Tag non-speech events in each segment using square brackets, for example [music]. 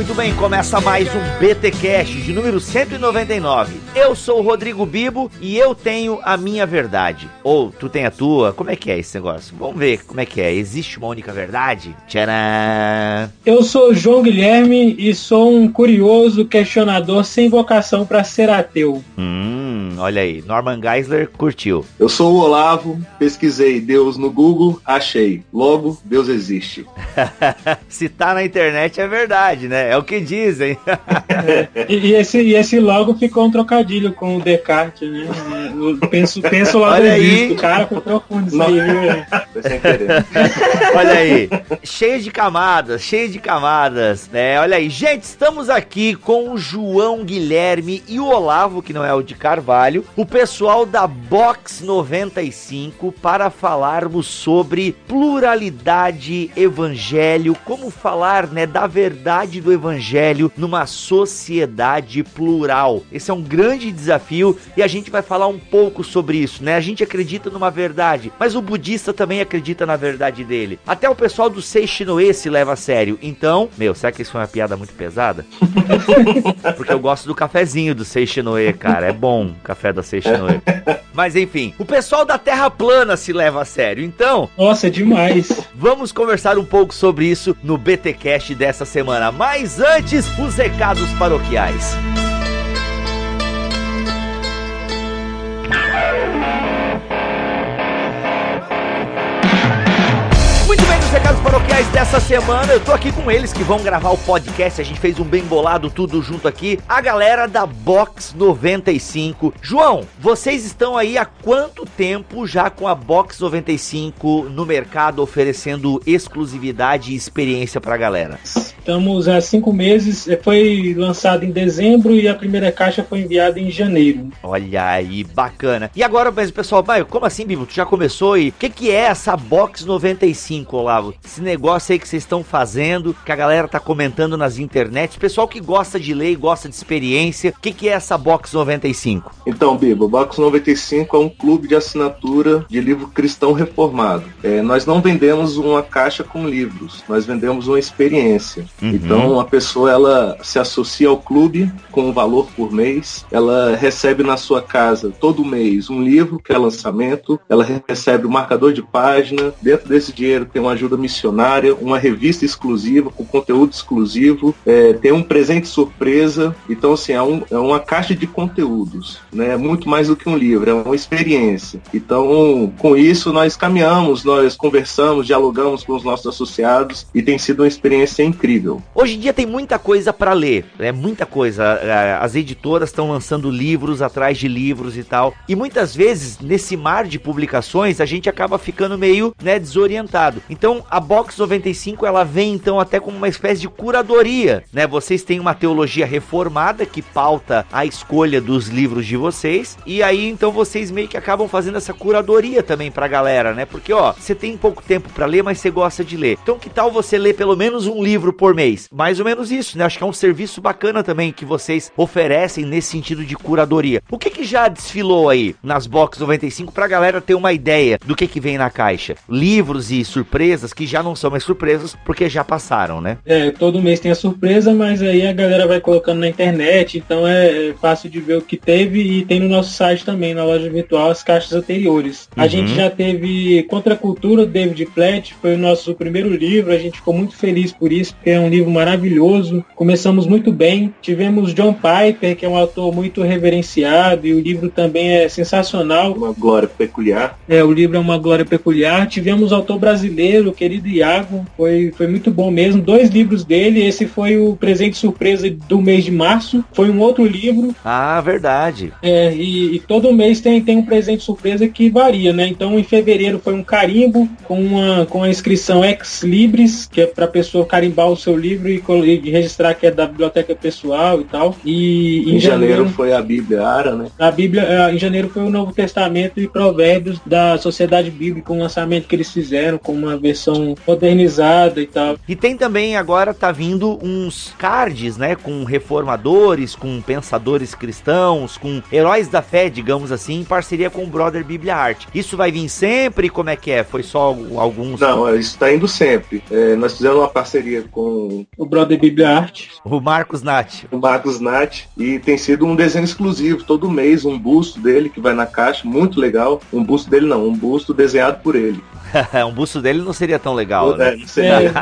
muito bem. Começa mais um BT Cash de número 199. Eu sou o Rodrigo Bibo e eu tenho a minha verdade. Ou tu tem a tua? Como é que é esse negócio? Vamos ver como é que é. Existe uma única verdade? Tcharam! Eu sou João Guilherme e sou um curioso questionador sem vocação para ser ateu. Hum, olha aí. Norman Geisler curtiu. Eu sou o Olavo, pesquisei Deus no Google, achei. Logo, Deus existe. [laughs] Se tá na internet é verdade, né? É o que dizem. [laughs] E, e esse, e esse logo ficou um trocadilho com o Descartes, né? Eu penso, penso logo Olha aí. existo. Cara, foi profundo isso aí, viu? Foi sem querer. [laughs] Olha aí, cheio de camadas, cheio de camadas, né? Olha aí, gente, estamos aqui com o João Guilherme e o Olavo, que não é o de Carvalho, o pessoal da Box 95 para falarmos sobre pluralidade, evangelho, como falar, né, da verdade do evangelho numa sociedade plural. Esse é um grande desafio e a gente vai falar um pouco sobre isso, né? A gente acredita numa verdade, mas o budista também acredita na verdade dele. Até o pessoal do Seishinoe se leva a sério. Então, meu, será que isso foi uma piada muito pesada? [laughs] Porque eu gosto do cafezinho do Seishinoe, cara. É bom o café da Seishinoe. Mas enfim, o pessoal da Terra plana se leva a sério. Então, Nossa, é demais. Vamos conversar um pouco sobre isso no BTcast dessa semana. Mas antes, os recados paroquiais. Recados paroquiais dessa semana, eu tô aqui com eles que vão gravar o podcast. A gente fez um bem bolado tudo junto aqui. A galera da Box 95. João, vocês estão aí há quanto tempo já com a Box 95 no mercado oferecendo exclusividade e experiência pra galera? Estamos há cinco meses. eh, Foi lançado em dezembro e a primeira caixa foi enviada em janeiro. Olha aí, bacana. E agora, mas pessoal, vai, como assim, Bibo? Tu já começou e o que, que é essa Box 95, Olavo? Esse negócio aí que vocês estão fazendo, que a galera tá comentando nas internets, pessoal que gosta de ler e gosta de experiência, o que, que é essa Box 95? Então, Bibo, o Box 95 é um clube de assinatura de livro cristão reformado. É, nós não vendemos uma caixa com livros, nós vendemos uma experiência. Uhum. Então, a pessoa ela se associa ao clube com um valor por mês, ela recebe na sua casa todo mês um livro que é lançamento, ela recebe um marcador de página, dentro desse dinheiro tem uma ajuda missionária, uma revista exclusiva com conteúdo exclusivo, é, tem um presente surpresa, então assim, é, um- é uma caixa de conteúdos, né? Muito mais do que um livro, é uma experiência. Então, com isso nós caminhamos, nós conversamos, dialogamos com os nossos associados e tem sido uma experiência incrível. Hoje em dia tem muita coisa pra ler, é muita coisa. é, As editoras estão lançando livros atrás de livros e tal. E muitas vezes, nesse mar de publicações, a gente acaba ficando meio, né, desorientado. Então, a Box 95, ela vem então até como uma espécie de curadoria, né? Vocês têm uma teologia reformada que pauta a escolha dos livros de vocês. E aí, então, vocês meio que acabam fazendo essa curadoria também pra galera, né? Porque, ó, você tem pouco tempo pra ler, mas você gosta de ler. Então, que tal você ler pelo menos um livro por mês? Mais ou menos isso, né? Acho que é um serviço bacana também que vocês oferecem nesse sentido de curadoria. O que que já desfilou aí nas Box 95 pra galera ter uma ideia do que que vem na caixa? Livros e surpresas que já não são mais surpresas porque já passaram, né? É, todo mês tem a surpresa, mas aí a galera vai colocando na internet, então é, é fácil de ver o que teve e tem no nosso site também, na loja virtual, as caixas anteriores. A Uhum. gente já teve Contra a Cultura, David Platt, foi o nosso primeiro livro, a gente ficou muito feliz por isso, porque é um livro maravilhoso. Começamos muito bem. Tivemos John Piper, que é um autor muito reverenciado, e o livro também é sensacional. Uma glória peculiar. É, o livro é uma glória peculiar. Tivemos autor brasileiro, querido Iago, foi, foi muito bom mesmo. Dois livros dele, esse foi o presente surpresa do mês de março. Foi um outro livro, Ah, verdade. é, e, e todo mês tem, tem um presente surpresa que varia, né? Então em fevereiro foi um carimbo com uma com a inscrição ex libris, que é para pessoa carimbar o seu livro e, e registrar que é da biblioteca pessoal e tal. E Em, janeiro foi a Bíblia Ara, né? a Bíblia, eh, em janeiro foi o Novo Testamento e Provérbios da Sociedade Bíblica, um lançamento que eles fizeram com uma versão versão modernizada e tal. E tem também agora tá vindo uns cards, né, com reformadores, com pensadores cristãos, com heróis da fé, digamos assim, em parceria com o Brother Bíblia Arte. Isso vai vir sempre? Como é que é? Foi só alguns? Não, isso está indo sempre. É, nós fizemos uma parceria com o Brother Bíblia Arte, o Marcos Nath, o Marcos Nath, e tem sido um desenho exclusivo todo mês, um busto dele que vai na caixa, muito legal. Um busto dele não, um busto desenhado por ele. [laughs] um busto dele não seria tão legal, né? É, não seria.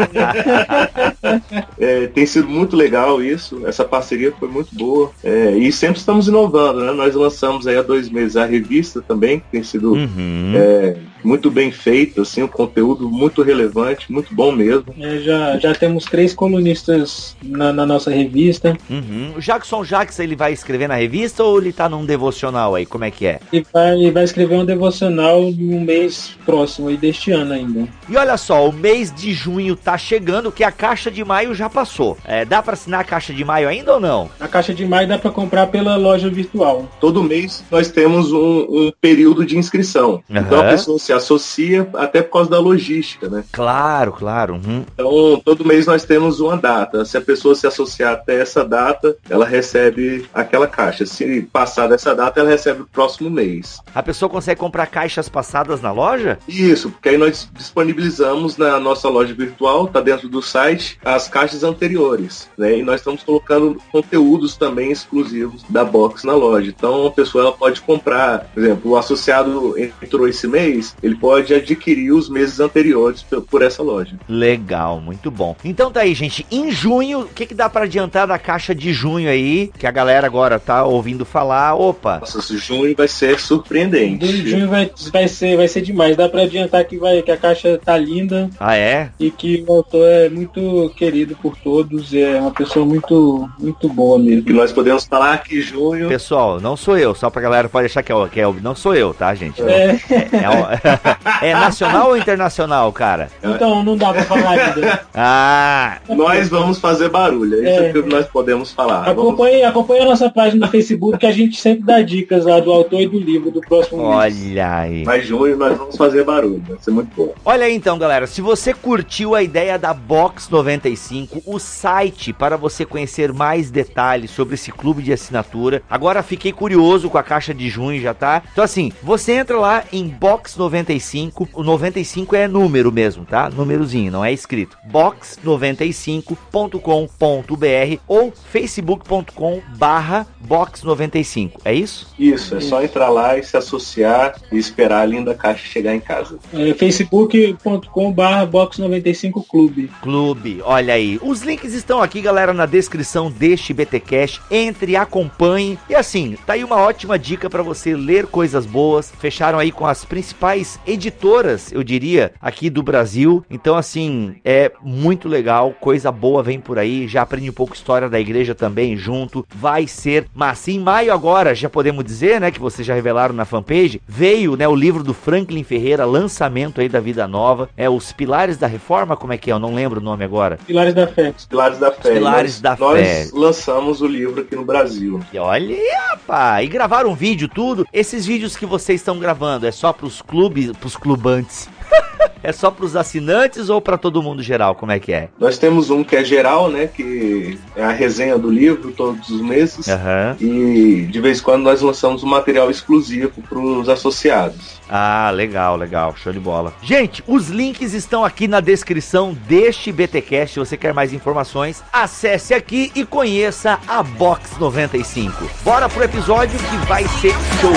É. [laughs] é, tem sido muito legal isso, essa parceria foi muito boa. É, e sempre estamos inovando, né? Nós lançamos aí há dois meses a revista também, que tem sido uhum. É, muito bem feito, assim, um conteúdo muito relevante, muito bom mesmo. É, já, já temos três colunistas na, na nossa revista. Uhum. O Jackson Jackson, ele vai escrever na revista ou ele tá num devocional aí? Como é que é? Ele vai, ele vai escrever um devocional no mês próximo aí deste ano ainda. E olha só, o mês de junho tá chegando, que a caixa de maio já passou. É, dá para assinar a caixa de maio ainda ou não? A caixa de maio dá para comprar pela loja virtual. Todo mês nós temos um, um período de inscrição. Uhum. Então a pessoa se associa até por causa da logística, né? Claro, claro. Uhum. Então, todo mês nós temos uma data. Se a pessoa se associar até essa data, ela recebe aquela caixa. Se passar dessa data, ela recebe o próximo mês. A pessoa consegue comprar caixas passadas na loja? Isso, porque aí nós disponibilizamos na nossa loja virtual, tá dentro do site, as caixas anteriores, né? E nós estamos colocando conteúdos também exclusivos da box na loja. Então, a pessoa pode comprar, por exemplo, o associado entrou esse mês, ele pode adquirir os meses anteriores por essa loja. Legal, muito bom. Então tá aí, gente. Em junho, o que, que dá para adiantar da caixa de junho aí? Que a galera agora tá ouvindo falar. Opa! Nossa, junho vai ser surpreendente. Junho vai, vai, ser, vai ser demais. Dá para adiantar que, vai, que a caixa tá linda. Ah, é? E que o autor é muito querido por todos. É uma pessoa muito, muito boa mesmo. E nós podemos falar que junho. Pessoal, não sou eu, só pra galera pode achar que é, que é não sou eu, tá, gente? É. é, é é [laughs] nacional ou internacional, cara? Então, não dá pra falar ainda. Ah! Nós vamos fazer barulho, é isso é. que nós podemos falar. Acompanhe, vamos... acompanhe a nossa página no Facebook, que a gente sempre dá dicas lá do autor e do livro do próximo Olha mês. aí. Mas junho nós vamos fazer barulho, vai ser muito bom. Olha aí então, galera, se você curtiu a ideia da Box 95, o site para você conhecer mais detalhes sobre esse clube de assinatura. Agora fiquei curioso com a caixa de junho, já tá? Então assim, você entra lá em Box 95 95, o 95 é número mesmo, tá? Númerozinho, não é escrito. box95.com.br ou facebook.com barra box95, é isso? Isso, é só entrar lá e se associar e esperar a linda caixa chegar em casa. É, facebook.com barra box95 clube. Clube, olha aí. Os links estão aqui, galera, na descrição deste BTcast. Entre, acompanhe. E assim, tá aí uma ótima dica para você ler coisas boas. Fecharam aí com as principais editoras editoras, eu diria, aqui do Brasil. Então, assim, é muito legal, coisa boa vem por aí. Já aprendi um pouco história da igreja também junto. Vai ser massa. Em maio agora, já podemos dizer, né, que vocês já revelaram na fanpage, veio, né, o livro do Franklin Ferreira, lançamento aí da Vida Nova. É os Pilares da Reforma, como é que é? Eu não lembro o nome agora. Pilares da Fé. Pilares da Fé. Pilares nós, da nós Fé. Nós lançamos o livro aqui no Brasil. E olha, rapaz, e gravaram um vídeo tudo. Esses vídeos que vocês estão gravando é só pros clubes, pros clubantes. [laughs] é só para os assinantes ou para todo mundo geral? Como é que é? Nós temos um que é geral, né? Que é a resenha do livro todos os meses. Uhum. E de vez em quando nós lançamos um material exclusivo para os associados. Ah, legal, legal, show de bola. Gente, os links estão aqui na descrição deste BTcast. Se você quer mais informações, acesse aqui e conheça a Box 95. Bora pro episódio que vai ser show.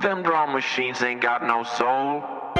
Them drum machines ain't got no soul.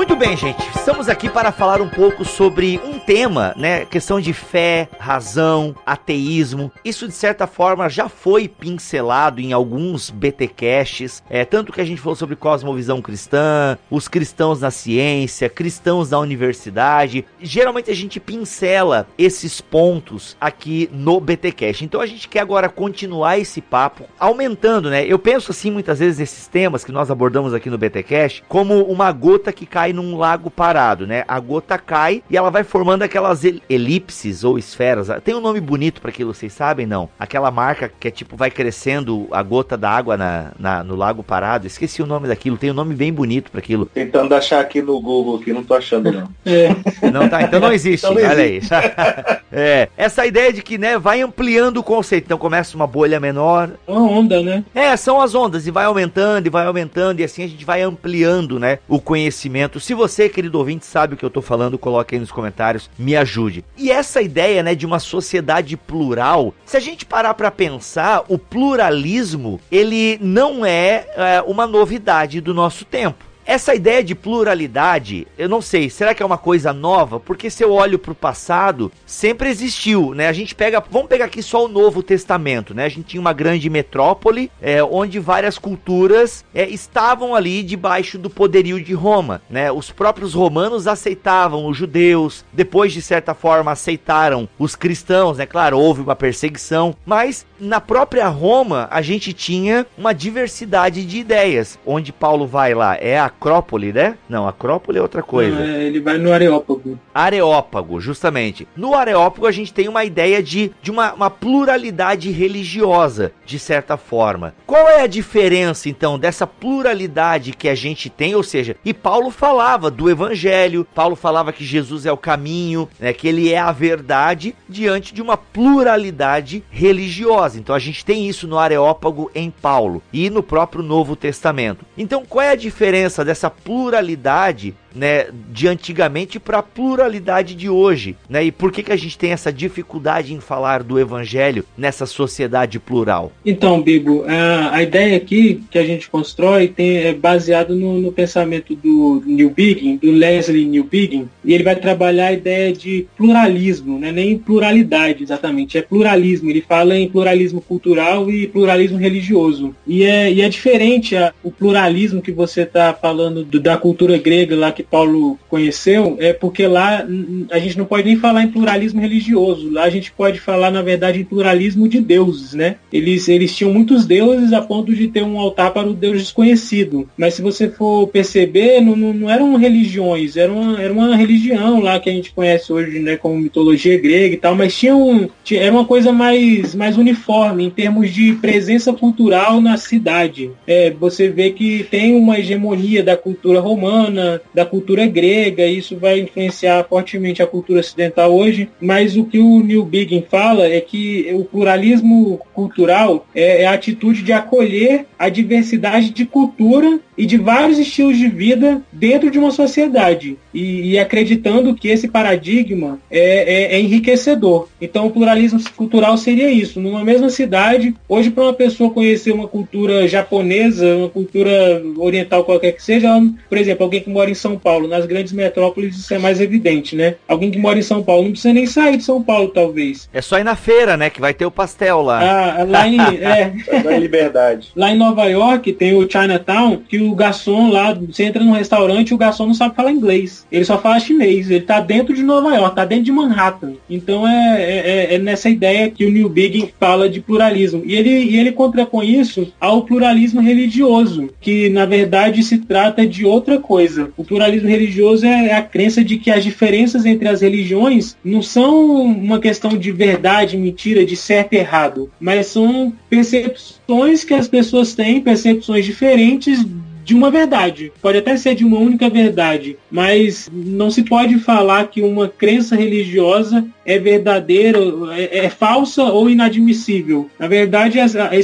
Muito bem, gente. Estamos aqui para falar um pouco sobre um tema, né? Questão de fé, razão, ateísmo. Isso de certa forma já foi pincelado em alguns BTcasts, é tanto que a gente falou sobre cosmovisão cristã, os cristãos na ciência, cristãos na universidade. Geralmente a gente pincela esses pontos aqui no BTcast. Então a gente quer agora continuar esse papo aumentando, né? Eu penso assim muitas vezes nesses temas que nós abordamos aqui no BTcast como uma gota que cai num lago parado, né? A gota cai e ela vai formando aquelas elipses ou esferas caras. Tem um nome bonito para aquilo, vocês sabem? Não. Aquela marca que é tipo, vai crescendo a gota da água na, na no lago parado. Esqueci o nome daquilo. Tem um nome bem bonito para aquilo. Tentando achar aqui no Google, que não tô achando, não. É. [laughs] Não tá, então não existe. Então não Olha existe. aí. [laughs] é. Essa ideia de que, né, vai ampliando o conceito. Então começa uma bolha menor. Uma onda, né? É, são as ondas. E vai aumentando, e vai aumentando. E assim a gente vai ampliando, né, o conhecimento. Se você, querido ouvinte, sabe o que eu tô falando, coloque aí nos comentários. Me ajude. E essa ideia, né, de uma sociedade plural, se a gente parar para pensar, o pluralismo, ele não é, é uma novidade do nosso tempo. Essa ideia de pluralidade, eu não sei, será que é uma coisa nova? Porque se eu olho para o passado, sempre existiu, né? A gente pega, vamos pegar aqui só o Novo Testamento, né? A gente tinha uma grande metrópole, é, onde várias culturas é, estavam ali debaixo do poderio de Roma, né? Os próprios romanos aceitavam os judeus, depois de certa forma aceitaram os cristãos, né? Claro, houve uma perseguição, mas na própria Roma a gente tinha uma diversidade de ideias, onde Paulo vai lá, é a Acrópole, né? Não, Acrópole é outra coisa. Não, é, ele vai no Areópago. Areópago, justamente. No Areópago a gente tem uma ideia de, de uma, uma pluralidade religiosa, de certa forma. Qual é a diferença, então, dessa pluralidade que a gente tem? Ou seja, e Paulo falava do Evangelho, Paulo falava que Jesus é o caminho, né, que ele é a verdade, diante de uma pluralidade religiosa. Então a gente tem isso no Areópago em Paulo e no próprio Novo Testamento. Então qual é a diferença dessa pluralidade né, de antigamente para a pluralidade de hoje, né? E por que que a gente tem essa dificuldade em falar do evangelho nessa sociedade plural? Então, Bibo, a, ideia aqui que a gente constrói tem, é baseado no, no pensamento do Newbigin, do Leslie Newbigin, e ele vai trabalhar a ideia de pluralismo, né? Nem pluralidade exatamente, é pluralismo. Ele fala em pluralismo cultural e pluralismo religioso. E é, e é diferente a, o pluralismo que você está falando do, da cultura grega lá que Paulo conheceu, é porque lá a gente não pode nem falar em pluralismo religioso. Lá a gente pode falar, na verdade, em pluralismo de deuses, né? Eles, eles tinham muitos deuses a ponto de ter um altar para o Deus desconhecido. Mas se você for perceber, não, não, não eram religiões, era uma, era uma religião lá que a gente conhece hoje, né, como mitologia grega e tal, mas tinha um, tinha, era uma coisa mais, mais uniforme em termos de presença cultural na cidade. É, você vê que tem uma hegemonia da cultura romana, da cultura grega, e isso vai influenciar fortemente a cultura ocidental hoje, mas o que o Neil Biggin fala é que o pluralismo cultural é, é a atitude de acolher a diversidade de cultura e de vários estilos de vida dentro de uma sociedade e, e acreditando que esse paradigma é, é, é, enriquecedor. Então o pluralismo cultural seria isso. Numa mesma cidade, hoje para uma pessoa conhecer uma cultura japonesa, uma cultura oriental qualquer que seja, por exemplo, alguém que mora em São Paulo, nas grandes metrópoles isso é mais evidente, né? Alguém que mora em São Paulo não precisa nem sair de São Paulo, talvez. É só ir na feira, né? Que vai ter o pastel lá. Ah, lá em, é, [laughs] é Liberdade. Lá em Nova York tem o Chinatown, que o garçom lá, você entra num restaurante e o garçom não sabe falar inglês. Ele só fala chinês. Ele tá dentro de Nova York, tá dentro de Manhattan. Então é, é, é, é nessa ideia que o Neil Biggin fala de pluralismo. E ele, e ele contrapõe isso ao pluralismo religioso, que na verdade se trata de outra coisa. O pluralismo religioso é a crença de que as diferenças entre as religiões não são uma questão de verdade, mentira, de certo e errado, mas são percepções que as pessoas têm, percepções diferentes de uma verdade. Pode até ser de uma única verdade, mas não se pode falar que uma crença religiosa é verdadeira, é, é falsa ou inadmissível. Na verdade,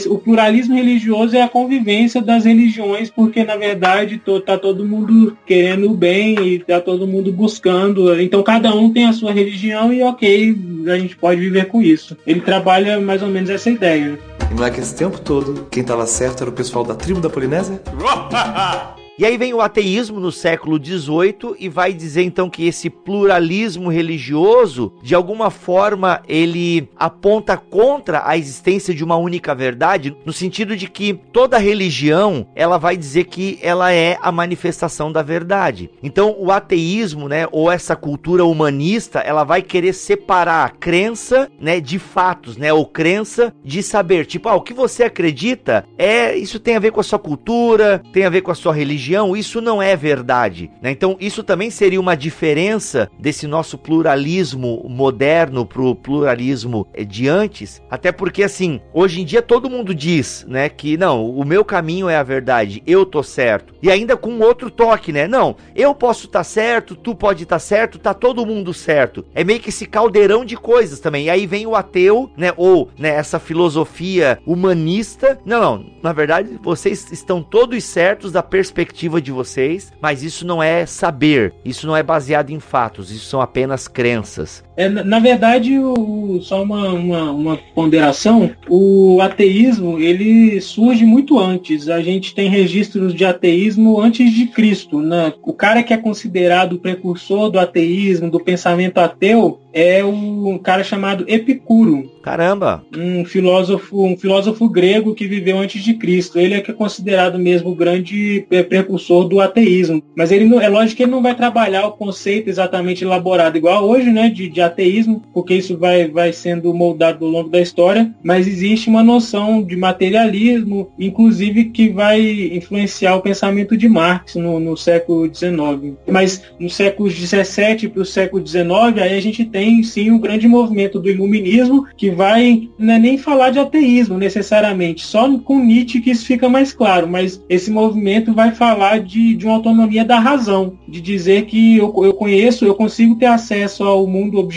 o pluralismo religioso é a convivência das religiões, porque na verdade está todo mundo querendo o bem e está todo mundo buscando. Então cada um tem a sua religião e ok, a gente pode viver com isso. Ele trabalha mais ou menos essa ideia. E não é que esse tempo todo quem estava certo era o pessoal da tribo da Polinésia? [laughs] E aí vem o ateísmo no século XVIII e vai dizer então que esse pluralismo religioso, de alguma forma, ele aponta contra a existência de uma única verdade, no sentido de que toda religião ela vai dizer que ela é a manifestação da verdade. Então o ateísmo, né, ou essa cultura humanista, ela vai querer separar a crença, né, de fatos, né, ou crença de saber. Tipo, ah, o que você acredita é isso tem a ver com a sua cultura, tem a ver com a sua religião religião, isso não é verdade. Né? Então, isso também seria uma diferença desse nosso pluralismo moderno pro pluralismo eh, de antes. Até porque, assim, hoje em dia todo mundo diz, né, que não, o meu caminho é a verdade, eu tô certo. E ainda com outro toque, né? Não, eu posso estar tá certo, tu pode estar tá certo, tá todo mundo certo. É meio que esse caldeirão de coisas também. E aí vem o ateu, né, ou, né, essa filosofia humanista. Não, não, na verdade, vocês estão todos certos da perspectiva de vocês, mas isso não é saber, isso não é baseado em fatos, isso são apenas crenças. É, na verdade, o, só uma, uma, uma, ponderação, o ateísmo ele surge muito antes. A gente tem registros de ateísmo antes de Cristo. Né? O cara que é considerado o precursor do ateísmo, do pensamento ateu, é um cara chamado Epicuro. Caramba! Um filósofo, um filósofo grego que viveu antes de Cristo. Ele é que é considerado mesmo o grande precursor do ateísmo. Mas ele não, é lógico que ele não vai trabalhar o conceito exatamente elaborado igual hoje, né, de, de ateísmo, porque isso vai, vai sendo moldado ao longo da história. Mas existe uma noção de materialismo, inclusive que vai influenciar o pensamento de Marx no, no século XIX. Mas no século XVII para o século XIX, aí a gente tem sim o grande movimento do iluminismo que vai é nem falar de ateísmo necessariamente, só com Nietzsche que isso fica mais claro, mas esse movimento vai falar de, de uma autonomia da razão, de dizer que eu, eu conheço, eu consigo ter acesso ao mundo objetivo,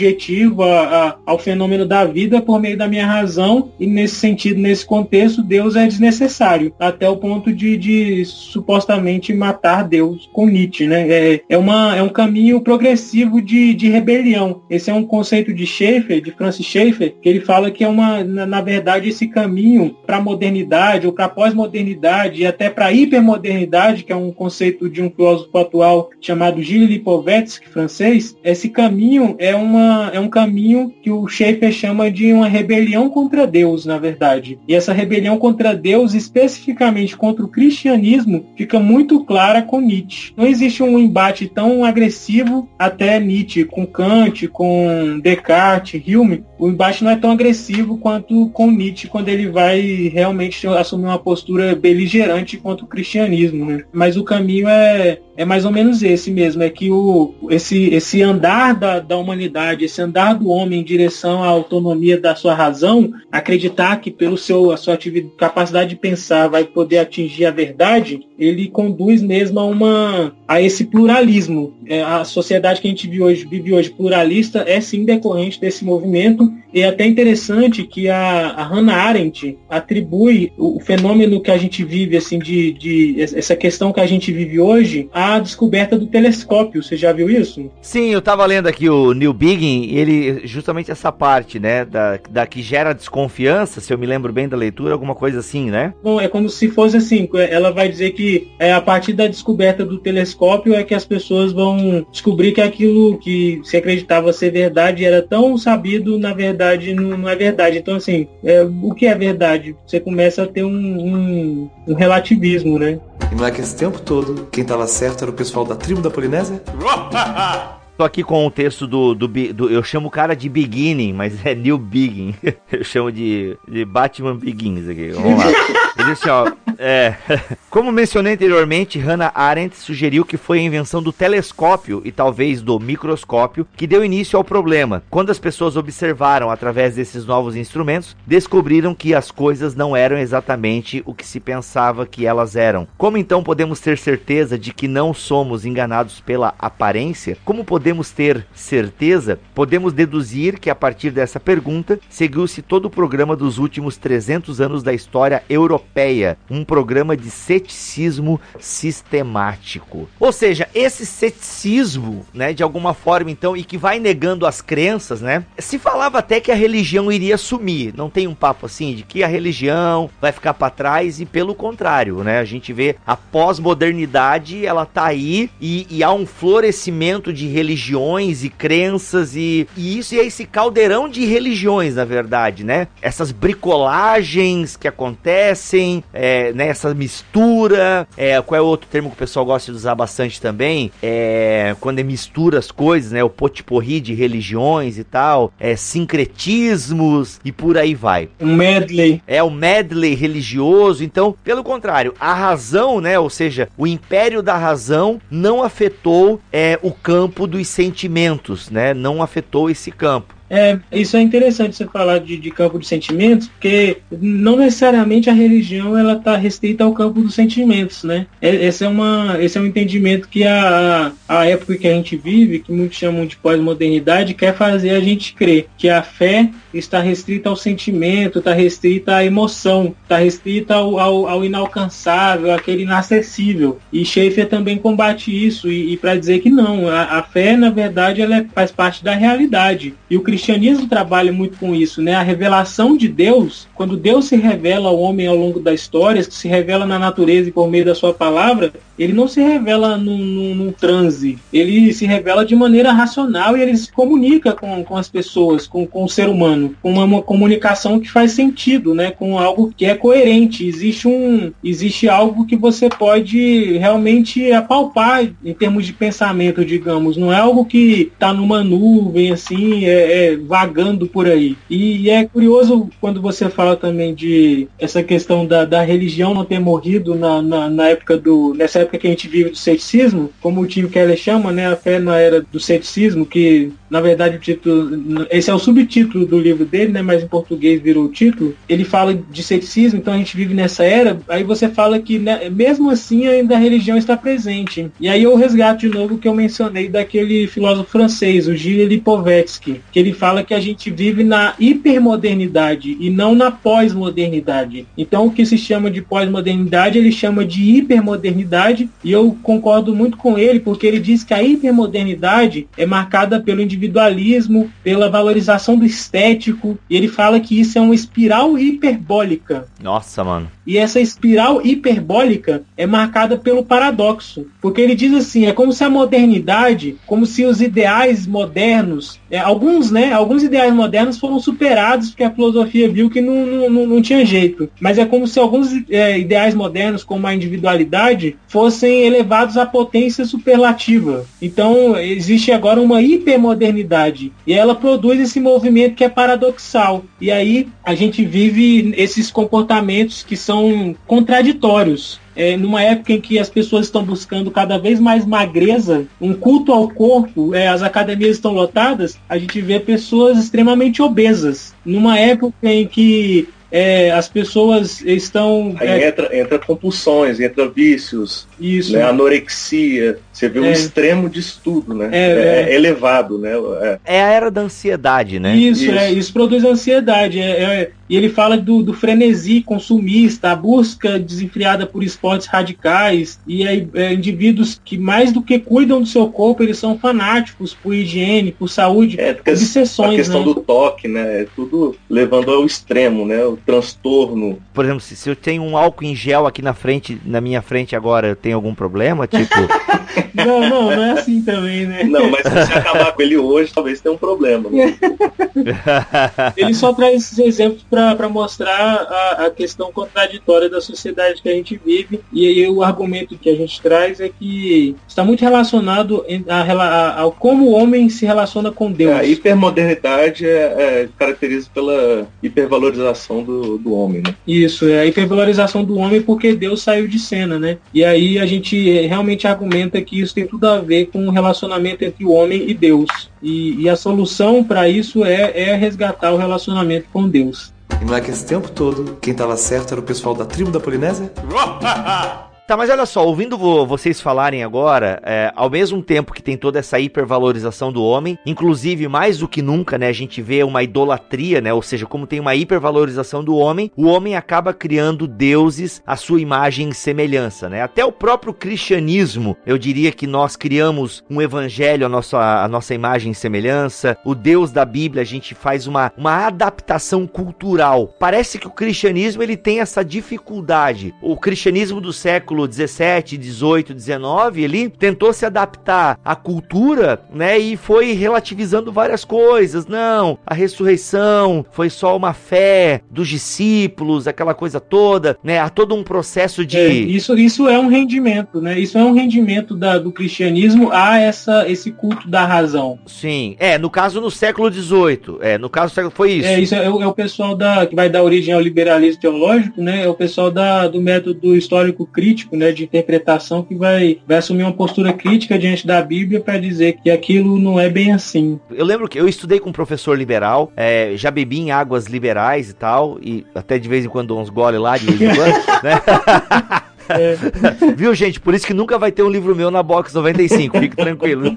a, a, ao fenômeno da vida por meio da minha razão, e nesse sentido, nesse contexto, Deus é desnecessário, até o ponto de, de supostamente matar Deus com Nietzsche, né? É, é, uma, é um caminho progressivo de, de rebelião. Esse é um conceito de Schaeffer, de Francis Schaeffer, que ele fala que é uma, na, na verdade, esse caminho para a modernidade ou para a pós-modernidade e até para a hipermodernidade, que é um conceito de um filósofo atual chamado Gilles Lipovetsky, francês, esse caminho é, uma, é um caminho que o Schaeffer chama de uma rebelião contra Deus, na verdade. E essa rebelião contra Deus, especificamente contra o cristianismo, fica muito clara com Nietzsche. Não existe um embate tão agressivo até Nietzsche, com Kant, com Descartes, Hume, o embate não é tão agressivo quanto com Nietzsche quando ele vai realmente assumir uma postura beligerante contra o cristianismo, né? Mas o caminho é, é mais ou menos esse mesmo, é que o, esse, esse andar da, da humanidade, esse andar do homem em direção à autonomia da sua razão, acreditar que pelo seu a sua atividade, capacidade de pensar vai poder atingir a verdade, ele conduz mesmo a uma a esse pluralismo. É, a sociedade que a gente vive hoje, vive hoje pluralista é sim decorrente desse movimento e é até interessante que a, a Hannah Arendt atribui o, o, fenômeno que a gente vive, assim, de, de essa questão que a gente vive hoje, descoberta do telescópio. Você já viu isso? Sim, eu estava lendo aqui o Neil Biggin, ele justamente essa parte, né, da, da que gera desconfiança, se eu me lembro bem da leitura, alguma coisa assim, né? Bom, é como se fosse assim, ela vai dizer que é a partir da descoberta do telescópio é que as pessoas vão descobrir que aquilo que se acreditava ser verdade era tão sabido, na verdade, não, não é verdade. Então, assim, é, o que é verdade? Você começa a ter um, um, um relativismo, né? E não é que esse tempo todo, quem estava certo era o pessoal da tribo da Polinésia? [laughs] Tô aqui com o texto do, do, do, Eu chamo o cara de Beginning, mas é New Begin. [laughs] Eu chamo de, de Batman Begins aqui. Vamos lá. [laughs] Disse, ó. É, [laughs] como mencionei anteriormente, Hannah Arendt sugeriu que foi a invenção do telescópio e talvez do microscópio que deu início ao problema. Quando as pessoas observaram através desses novos instrumentos, descobriram que as coisas não eram exatamente o que se pensava que elas eram. Como então podemos ter certeza de que não somos enganados pela aparência? Como podemos ter certeza? Podemos deduzir que a partir dessa pergunta seguiu-se todo o programa dos últimos 300 anos da história europeia, um programa de ceticismo sistemático. Ou seja, esse ceticismo, né, de alguma forma então, e que vai negando as crenças, né? Se falava até que a religião iria sumir. Não tem um papo assim de que a religião vai ficar para trás e pelo contrário, né? A gente vê a pós-modernidade, ela tá aí e, e, há um florescimento de religiões e crenças e, e isso e é esse caldeirão de religiões, na verdade, né? Essas bricolagens que acontecem medlem, é, né, essa mistura, é, qual é outro termo que o pessoal gosta de usar bastante também? É, quando é mistura as coisas, né, o potiporri de religiões e tal, é, sincretismos e por aí vai. Um medley. É o medley religioso, então, pelo contrário, a razão, né, ou seja, o império da razão não afetou é, o campo dos sentimentos, né, não afetou esse campo. É, isso é interessante você falar de, de campo de sentimentos, porque não necessariamente a religião ela está restrita ao campo dos sentimentos, né? É, esse é, uma, esse é um entendimento que a, a época que a gente vive, que muitos chamam de pós-modernidade, quer fazer a gente crer que a fé está restrita ao sentimento, está restrita à emoção, está restrita ao, ao, ao, inalcançável, aquele inacessível. E Schaeffer também combate isso, e, e para dizer que não, a, a, fé, na verdade, ela é, faz parte da realidade. E o cristianismo trabalha muito com isso, né? A revelação de Deus, quando Deus se revela ao homem ao longo da história, se revela na natureza e por meio da sua palavra, ele não se revela num, num, num transe, ele se revela de maneira racional e ele se comunica com, com as pessoas, com, com o ser humano, com uma, uma comunicação que faz sentido, né? Com algo que é coerente. Existe um, existe algo que você pode realmente apalpar em termos de pensamento, digamos. Não é algo que está numa nuvem assim, é, é vagando por aí. E, e, é curioso quando você fala também de essa questão da, da religião não ter morrido na, na, na, época do. nessa época que a gente vive do ceticismo, como o Tim Keller chama, né? A fé na era do ceticismo, que na verdade o título. Esse é o subtítulo do livro dele, né? Mas em português virou o título. Ele fala de ceticismo, então a gente vive nessa era. Aí você fala que né, mesmo assim ainda a religião está presente. E aí eu resgato de novo o que eu mencionei daquele filósofo francês, o Gilles Lipovetsky, que ele fala que a gente vive na hipermodernidade e não na pós-modernidade. Então o que se chama de pós-modernidade, ele chama de hipermodernidade, e eu concordo muito com ele, porque ele diz que a hipermodernidade é marcada pelo individualismo, pela valorização do estético, e ele fala que isso é uma espiral hiperbólica. Nossa, mano. E essa espiral hiperbólica é marcada pelo paradoxo, porque ele diz assim, é como se a modernidade, como se os ideais modernos, é, alguns, né, alguns ideais modernos foram superados porque a filosofia viu que não, não, não tinha jeito. Mas é como se alguns é, ideais modernos, como a individualidade, fossem elevados à potência superlativa. Então, existe agora uma hipermodernidade. E ela produz esse movimento que é paradoxal. E aí a gente vive esses comportamentos que são contraditórios é, numa época em que as pessoas estão buscando cada vez mais magreza, um culto ao corpo, é, as academias estão lotadas, a gente vê pessoas extremamente obesas. Numa época em que é, as pessoas estão. Aí é, entra, entra compulsões, entra vícios, isso. Né, anorexia. Você vê o é. extremo disso tudo, né? É, é, é elevado, né? É. a era da ansiedade, né? Isso, isso. É, isso produz ansiedade. É, e ele fala do, do, frenesi consumista, a busca desenfreada por esportes radicais, e aí, indivíduos que mais do que cuidam do seu corpo, eles são fanáticos por higiene, por saúde, é, obsessões. A questão né? do toque, né? É tudo levando ao extremo, né? O transtorno. Por exemplo, se, se eu tenho um álcool em gel aqui na frente, na minha frente agora, eu tenho algum problema? Tipo. [laughs] não, não, não é assim também, né? Não, mas se você acabar com ele hoje, talvez tenha um problema. Né? [laughs] ele só traz esses exemplos para mostrar a, a, questão contraditória da sociedade que a gente vive. E aí o argumento que a gente traz é que está muito relacionado a, a, ao como o homem se relaciona com Deus. É, a hipermodernidade é, é, caracteriza pela hipervalorização do, do homem, né? Isso, é a hipervalorização do homem porque Deus saiu de cena, né? E aí a gente realmente argumenta que isso tem tudo a ver com o relacionamento entre o homem e Deus. E, e a solução para isso é, é resgatar o relacionamento com Deus. E não é que esse tempo todo quem estava certo era o pessoal da tribo da Polinésia? [laughs] Tá, mas olha só, ouvindo vocês falarem agora, é, ao mesmo tempo que tem toda essa hipervalorização do homem, inclusive mais do que nunca, né, a gente vê uma idolatria, né, ou seja, como tem uma hipervalorização do homem, o homem acaba criando deuses à sua imagem e semelhança, né? Até o próprio cristianismo, eu diria que nós criamos um evangelho à nossa, à nossa imagem e semelhança, o Deus da Bíblia, a gente faz uma, uma adaptação cultural. Parece que o cristianismo ele tem essa dificuldade. O cristianismo do século século 17, 18, 19, ele tentou se adaptar à cultura, né, e foi relativizando várias coisas. Não, a ressurreição foi só uma fé dos discípulos, aquela coisa toda, né? Há todo um processo de é, isso, isso é um rendimento, né? Isso é um rendimento da, do cristianismo a essa esse culto da razão. Sim, é no caso no século 18, é no caso foi isso. É isso é, é o pessoal da que vai dar origem ao liberalismo teológico, né? É o pessoal da, do método histórico crítico, né? De interpretação que vai vai assumir uma postura crítica diante da Bíblia para dizer que aquilo não é bem assim. Eu lembro que eu estudei com um professor liberal, é, já bebi em águas liberais e tal, e até de vez em quando uns gole lá, de vez em quando, [laughs] né? [laughs] É. [laughs] Viu, gente? Por isso que nunca vai ter um livro meu na Box 95, fique tranquilo. [laughs]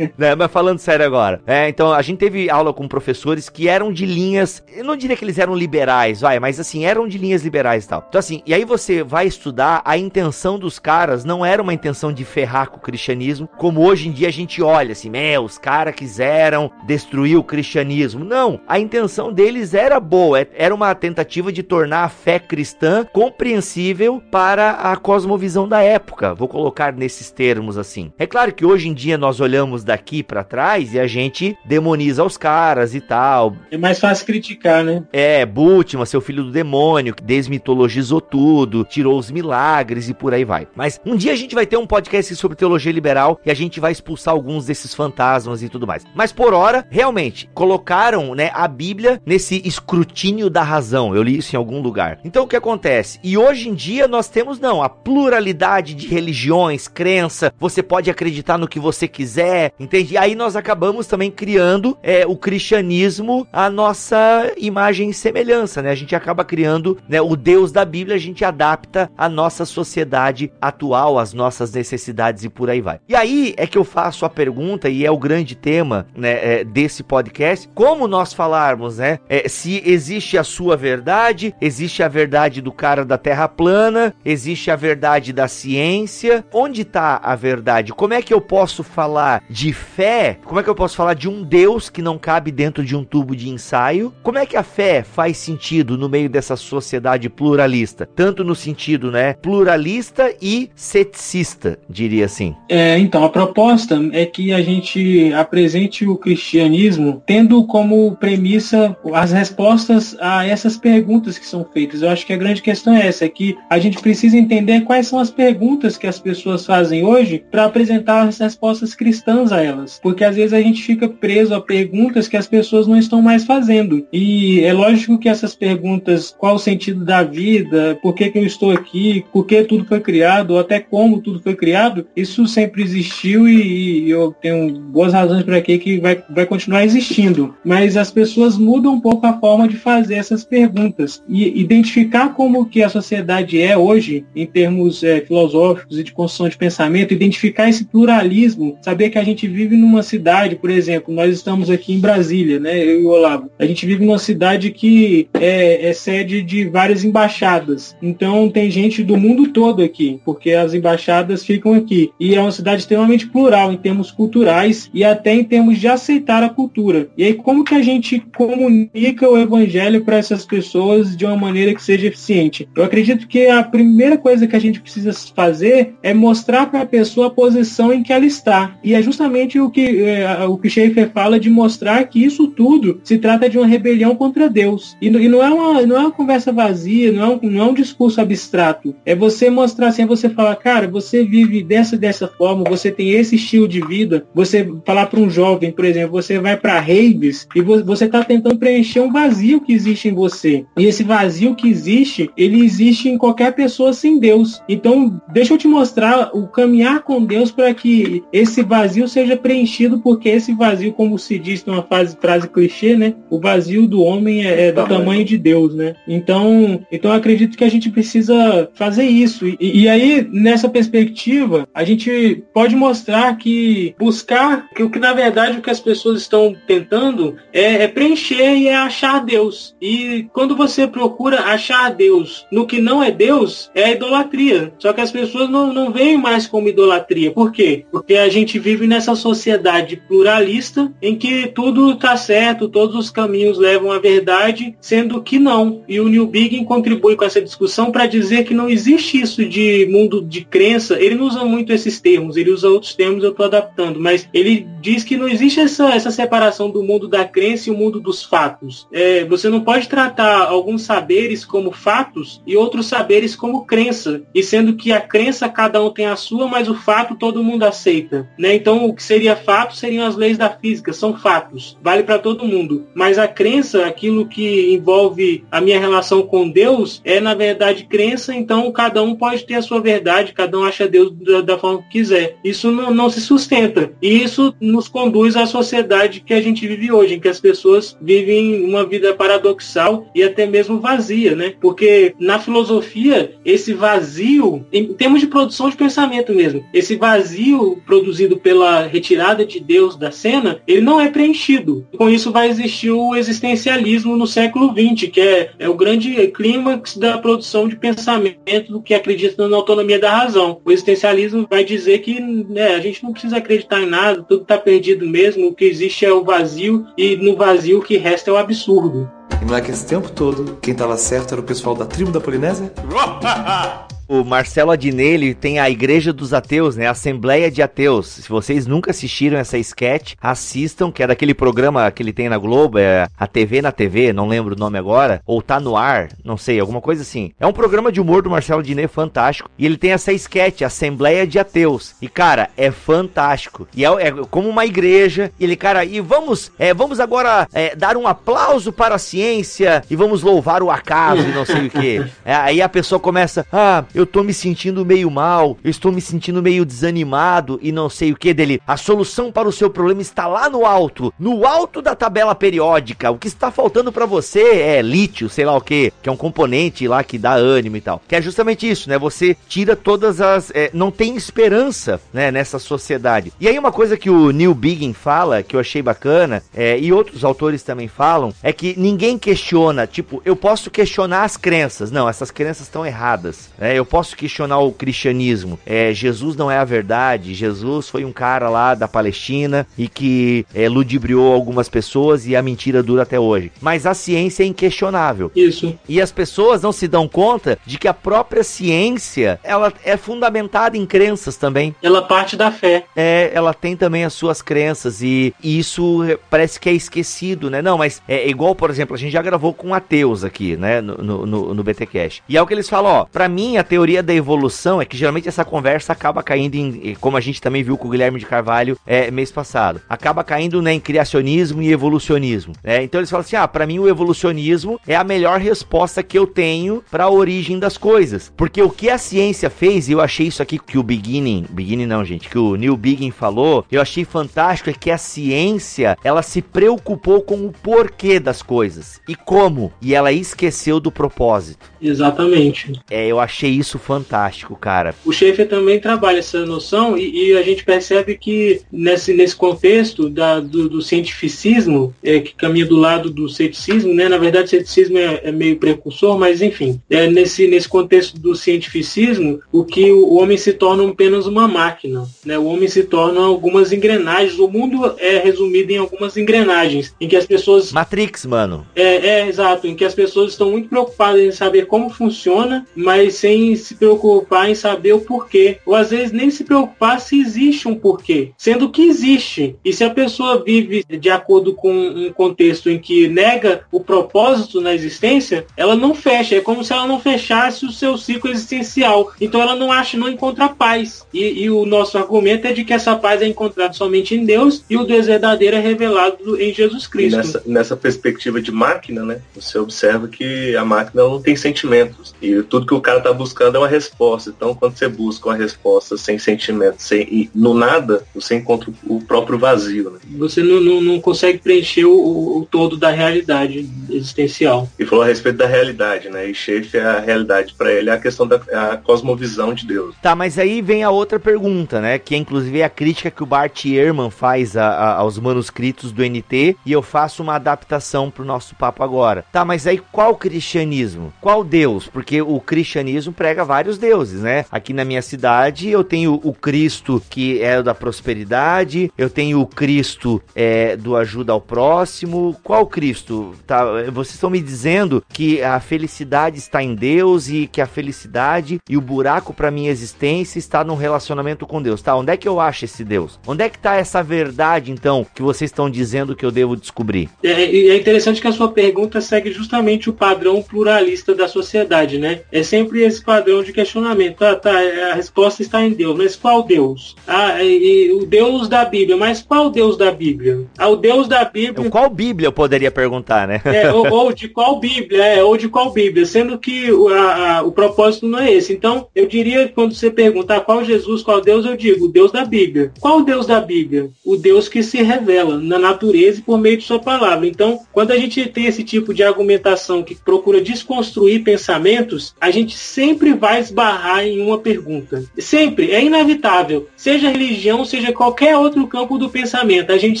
né? Mas falando sério agora. É, então, a gente teve aula com professores que eram de linhas. Eu não diria que eles eram liberais, vai, mas assim, eram de linhas liberais e tal. Então, assim, e aí você vai estudar, a intenção dos caras não era uma intenção de ferrar com o cristianismo, como hoje em dia a gente olha assim, meu, os caras quiseram destruir o cristianismo. Não, a intenção deles era boa, era uma tentativa de tornar a fé cristã compreensível para para a cosmovisão da época, vou colocar nesses termos assim. É claro que hoje em dia nós olhamos daqui para trás e a gente demoniza os caras e tal. É mais fácil criticar, né? É, Bultmann, seu filho do demônio, que desmitologizou tudo, tirou os milagres e por aí vai. Mas um dia a gente vai ter um podcast sobre teologia liberal e a gente vai expulsar alguns desses fantasmas e tudo mais. Mas por hora, realmente, colocaram, né, a Bíblia nesse escrutínio da razão. Eu li isso em algum lugar. Então o que acontece? E hoje em dia nós temos não a pluralidade de religiões, crença, você pode acreditar no que você quiser, entende? E aí nós acabamos também criando é, o cristianismo a nossa imagem e semelhança, né? A gente acaba criando né, o Deus da Bíblia, a gente adapta a nossa sociedade atual, as nossas necessidades e por aí vai. E aí é que eu faço a pergunta, e é o grande tema né, é, desse podcast, como nós falarmos, né? É, se existe a sua verdade, existe a verdade do cara da terra plana, existe a verdade da ciência. Onde está a verdade? Como é que eu posso falar de fé? Como é que eu posso falar de um Deus que não cabe dentro de um tubo de ensaio? Como é que a fé faz sentido no meio dessa sociedade pluralista? Tanto no sentido, né, pluralista e ceticista, diria assim. É, então, a proposta é que a gente apresente o cristianismo tendo como premissa as respostas a essas perguntas que são feitas. Eu acho que a grande questão é essa, é que a gente precisa precisa entender quais são as perguntas que as pessoas fazem hoje para apresentar as respostas cristãs a elas. Porque às vezes a gente fica preso a perguntas que as pessoas não estão mais fazendo. E é lógico que essas perguntas, qual o sentido da vida, por que, que eu estou aqui, por que tudo foi criado, ou até como tudo foi criado, isso sempre existiu e, e eu tenho boas razões para que vai, vai continuar existindo. Mas as pessoas mudam um pouco a forma de fazer essas perguntas e identificar como que a sociedade é hoje hoje, em termos é, filosóficos e de construção de pensamento, identificar esse pluralismo, saber que a gente vive numa cidade, por exemplo, nós estamos aqui em Brasília, né, eu e o Olavo, a gente vive numa cidade que é, é sede de várias embaixadas, então tem gente do mundo todo aqui, porque as embaixadas ficam aqui, e é uma cidade extremamente plural em termos culturais e até em termos de aceitar a cultura. E aí como que a gente comunica o evangelho para essas pessoas de uma maneira que seja eficiente? Eu acredito que a primeira primeira coisa que a gente precisa fazer é mostrar para a pessoa a posição em que ela está. E é justamente o que é, o que Schaefer fala de mostrar que isso tudo se trata de uma rebelião contra Deus. E, e não, é uma, não é uma conversa vazia, não é, um, não é um discurso abstrato. É você mostrar assim, você falar, cara, você vive dessa dessa forma, você tem esse estilo de vida. Você falar para um jovem, por exemplo, você vai para raves e você está tentando preencher um vazio que existe em você. E esse vazio que existe, ele existe em qualquer pessoa pessoa sem Deus. Então, deixa eu te mostrar o caminhar com Deus para que esse vazio seja preenchido, porque esse vazio, como se diz numa frase, frase clichê, né? O vazio do homem é, é do tamanho de Deus, né? Então, então acredito que a gente precisa fazer isso. E, e aí, nessa perspectiva, a gente pode mostrar que buscar que o que na verdade o que as pessoas estão tentando é, é preencher e é achar Deus. E quando você procura achar Deus no que não é Deus, É a idolatria. Só que as pessoas não, não veem mais como idolatria. Por quê? Porque a gente vive nessa sociedade pluralista em que tudo está certo, todos os caminhos levam à verdade, sendo que não. E o New Big contribui com essa discussão para dizer que não existe isso de mundo de crença. Ele não usa muito esses termos, ele usa outros termos, eu estou adaptando, mas ele diz que não existe essa, essa separação do mundo da crença e o mundo dos fatos. É, você não pode tratar alguns saberes como fatos e outros saberes como crença, e sendo que a crença cada um tem a sua, mas o fato todo mundo aceita. Né? Então o que seria fato seriam as leis da física, são fatos, vale para todo mundo. Mas a crença, aquilo que envolve a minha relação com Deus, é na verdade crença, então cada um pode ter a sua verdade, cada um acha Deus da, da forma que quiser. Isso não, não se sustenta. E isso nos conduz à sociedade que a gente vive hoje, em que as pessoas vivem uma vida paradoxal e até mesmo vazia, né? Porque na filosofia, esse vazio, em termos de produção de pensamento mesmo, esse vazio produzido pela retirada de Deus da cena, ele não é preenchido. Com isso vai existir o existencialismo no século XX, que é, é o grande clímax da produção de pensamento do que acredita na autonomia da razão. O existencialismo vai dizer que né, a gente não precisa acreditar em nada, tudo está perdido mesmo, o que existe é o vazio e no vazio o que resta é o absurdo. E não é que esse tempo todo, quem estava certo era o pessoal da tribo da Polinésia? [laughs] O Marcelo Adnet, tem a Igreja dos Ateus, né? A Assembleia de Ateus. Se vocês nunca assistiram essa sketch, assistam, que é daquele programa que ele tem na Globo, é a TV na TV, não lembro o nome agora, ou tá no ar, não sei, alguma coisa assim. É um programa de humor do Marcelo Adnet fantástico, e ele tem essa sketch, Assembleia de Ateus. E cara, é fantástico. E é, é como uma igreja, e ele, cara, e vamos, é, vamos agora é, dar um aplauso para a ciência e vamos louvar o acaso e não sei o que. [laughs] É, aí a pessoa começa, ah, eu tô me sentindo meio mal, eu estou me sentindo meio desanimado e não sei o que dele. A solução para o seu problema está lá no alto, no alto da tabela periódica. O que está faltando para você é lítio, sei lá o que, que é um componente lá que dá ânimo e tal. Que é justamente isso, né? Você tira todas as. É, não tem esperança, né, nessa sociedade. E aí, uma coisa que o Neil Biggin fala, que eu achei bacana, é, e outros autores também falam, é que ninguém questiona, tipo, eu posso questionar as crenças. Não, essas crenças estão erradas. Né? Eu posso questionar o cristianismo. É, Jesus não é a verdade. Jesus foi um cara lá da Palestina e que é, ludibriou algumas pessoas e a mentira dura até hoje. Mas a ciência é inquestionável. Isso. E as pessoas não se dão conta de que a própria ciência ela é fundamentada em crenças também. Ela parte da fé. É, ela tem também as suas crenças e, e isso parece que é esquecido, né? Não, mas é igual, por exemplo, a gente já gravou com ateus aqui, né, no, no, no, no BTcast. E é o que eles falam, ó, pra mim a teoria da evolução é que geralmente essa conversa acaba caindo em, como a gente também viu com o Guilherme de Carvalho é, mês passado, acaba caindo né, em criacionismo e evolucionismo. Né? Então eles falam assim: ah, para mim o evolucionismo é a melhor resposta que eu tenho para a origem das coisas. Porque o que a ciência fez, e eu achei isso aqui que o Beginning, Beginning não, gente, que o Neil Biggin falou, eu achei fantástico, é que a ciência ela se preocupou com o porquê das coisas e como, e ela esqueceu do propósito. Exatamente. É, eu achei isso fantástico, cara. O Schaefer também trabalha essa noção e, e, a gente percebe que nesse, nesse contexto da, do, do cientificismo, é, que caminha do lado do ceticismo, né? Na verdade, o ceticismo é, é meio precursor, mas enfim, é, nesse, nesse contexto do cientificismo, o que o, homem se torna apenas uma máquina, né? O homem se torna algumas engrenagens. O mundo é resumido em algumas engrenagens, em que as pessoas... Matrix, mano. É, é exato, em que as pessoas estão muito preocupadas em saber como funciona, mas sem se preocupar em saber o porquê. Ou às vezes nem se preocupar se existe um porquê. Sendo que existe. E se a pessoa vive de acordo com um contexto em que nega o propósito na existência, ela não fecha. É como se ela não fechasse o seu ciclo existencial. Então ela não acha, não encontra paz. E, e o nosso argumento é de que essa paz é encontrada somente em Deus e o Deus verdadeiro é revelado em Jesus Cristo. Nessa, nessa, perspectiva de máquina, né? Você observa que a máquina não tem sentimentos. E tudo que o cara tá buscando é uma resposta. Então, quando você busca uma resposta sem sentimento, sem, e no nada, você encontra o próprio vazio. Né? Você não, não, não consegue preencher o, o, todo da realidade. Existencial. E falou a respeito da realidade, né? E Schaefer, a realidade para ele é a questão da a cosmovisão de Deus. Tá, mas aí vem a outra pergunta, né? Que é inclusive a crítica que o Bart Ehrman faz a, a, aos manuscritos do NT e eu faço uma adaptação pro nosso papo agora. Tá, mas aí qual cristianismo? Qual Deus? Porque o cristianismo prega vários deuses, né? Aqui na minha cidade eu tenho o Cristo que é da prosperidade, eu tenho o Cristo é, do ajuda ao próximo. Qual Cristo? Tá, vocês estão me dizendo que a felicidade está em Deus e que a felicidade e o buraco para minha existência está num relacionamento com Deus, tá? Onde é que eu acho esse Deus? Onde é que está essa verdade, então, que vocês estão dizendo que eu devo descobrir? É, é interessante que a sua pergunta segue justamente o padrão pluralista da sociedade, né? É sempre esse padrão de questionamento. Ah, tá, a resposta está em Deus, mas qual Deus? Ah, e, e o Deus da Bíblia, mas qual Deus da Bíblia? Ah, o Deus da Bíblia. Qual Bíblia eu poderia perguntar, né? É, [laughs] ou, ou, de qual Bíblia, é, ou de qual Bíblia, sendo que o, a, a, o propósito não é esse. Então, eu diria quando você perguntar qual Jesus, qual Deus, eu digo Deus da Bíblia. Qual o Deus da Bíblia? O Deus que se revela na natureza e por meio de sua palavra. Então, quando a gente tem esse tipo de argumentação que procura desconstruir pensamentos, a gente sempre vai esbarrar em uma pergunta. Sempre, é inevitável. Seja religião, seja qualquer outro campo do pensamento, a gente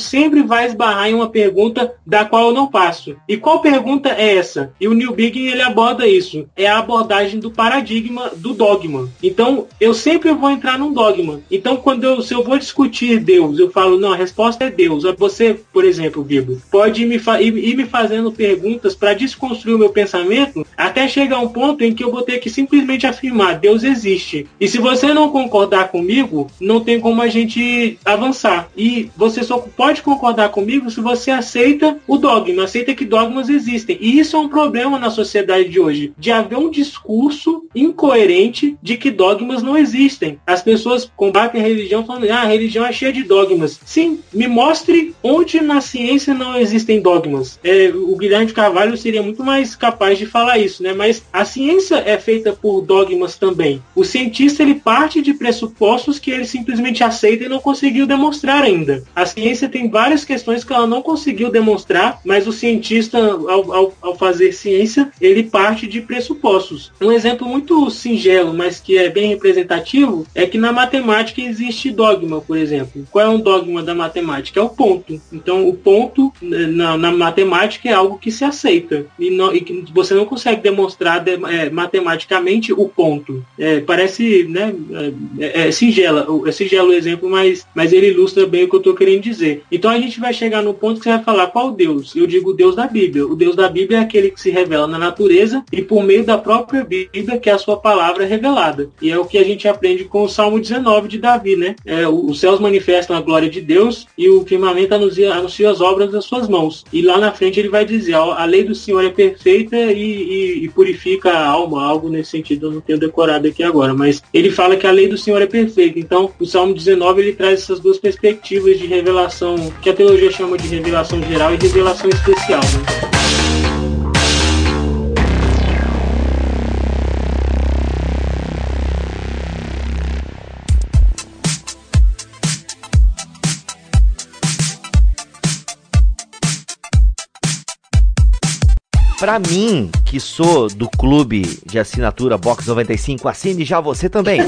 sempre vai esbarrar em uma pergunta da qual eu não passo. E qual pergunta é essa? E o Neil Bigg ele aborda isso. É a abordagem do paradigma do dogma. Então, eu sempre vou entrar num dogma. Então, quando eu, se eu vou discutir Deus, eu falo, não, a resposta é Deus. Você, por exemplo, Bíblia, pode ir me, ir, ir me fazendo perguntas para desconstruir o meu pensamento até chegar um ponto em que eu vou ter que simplesmente afirmar, Deus existe. E se você não concordar comigo, não tem como a gente avançar. E você só pode concordar comigo se você aceita o dogma, aceita que dogmas existem. E isso é um problema na sociedade de hoje, de haver um discurso incoerente de que dogmas não existem. As pessoas combatem a religião falando, ah, a religião é cheia de dogmas. Sim, me mostre onde na ciência não existem dogmas. É, o Guilherme de Carvalho seria muito mais capaz de falar isso, né? Mas a ciência é feita por dogmas também. O cientista ele parte de pressupostos que ele simplesmente aceita e não conseguiu demonstrar ainda. A ciência tem várias questões que ela não conseguiu demonstrar, mas o cientista, ao, ao, ao fazer ciência, ele parte de pressupostos. Um exemplo muito singelo, mas que é bem representativo, é que na matemática existe dogma, por exemplo. Qual é um dogma da matemática? É o ponto. Então, o ponto né, na, na matemática é algo que se aceita e, não, e que você não consegue demonstrar de, é, matematicamente o ponto. É, parece né, é, é, singela, é singelo o exemplo, mas, mas ele ilustra bem o que eu estou querendo dizer. Então a gente vai chegar no ponto que você vai falar qual Deus? Eu digo Deus da Bíblia. O Deus da Bíblia é aquele que se revela na natureza e por meio da própria Bíblia que é a sua palavra revelada. E é o que a gente aprende com o Salmo 19 de Davi, né? É, os céus manifestam a glória de Deus e o firmamento anuncia, anuncia as obras das suas mãos. E lá na frente ele vai dizer, a lei do Senhor é perfeita e, e, e purifica a alma, algo nesse sentido, eu não tenho decorado aqui agora, mas ele fala que a lei do Senhor é perfeita. Então, o Salmo 19 ele traz essas duas perspectivas de revelação, que a teologia chama de revelação geral e revelação especial. Né? Pra mim, que sou do clube de assinatura Box 95, assine já você também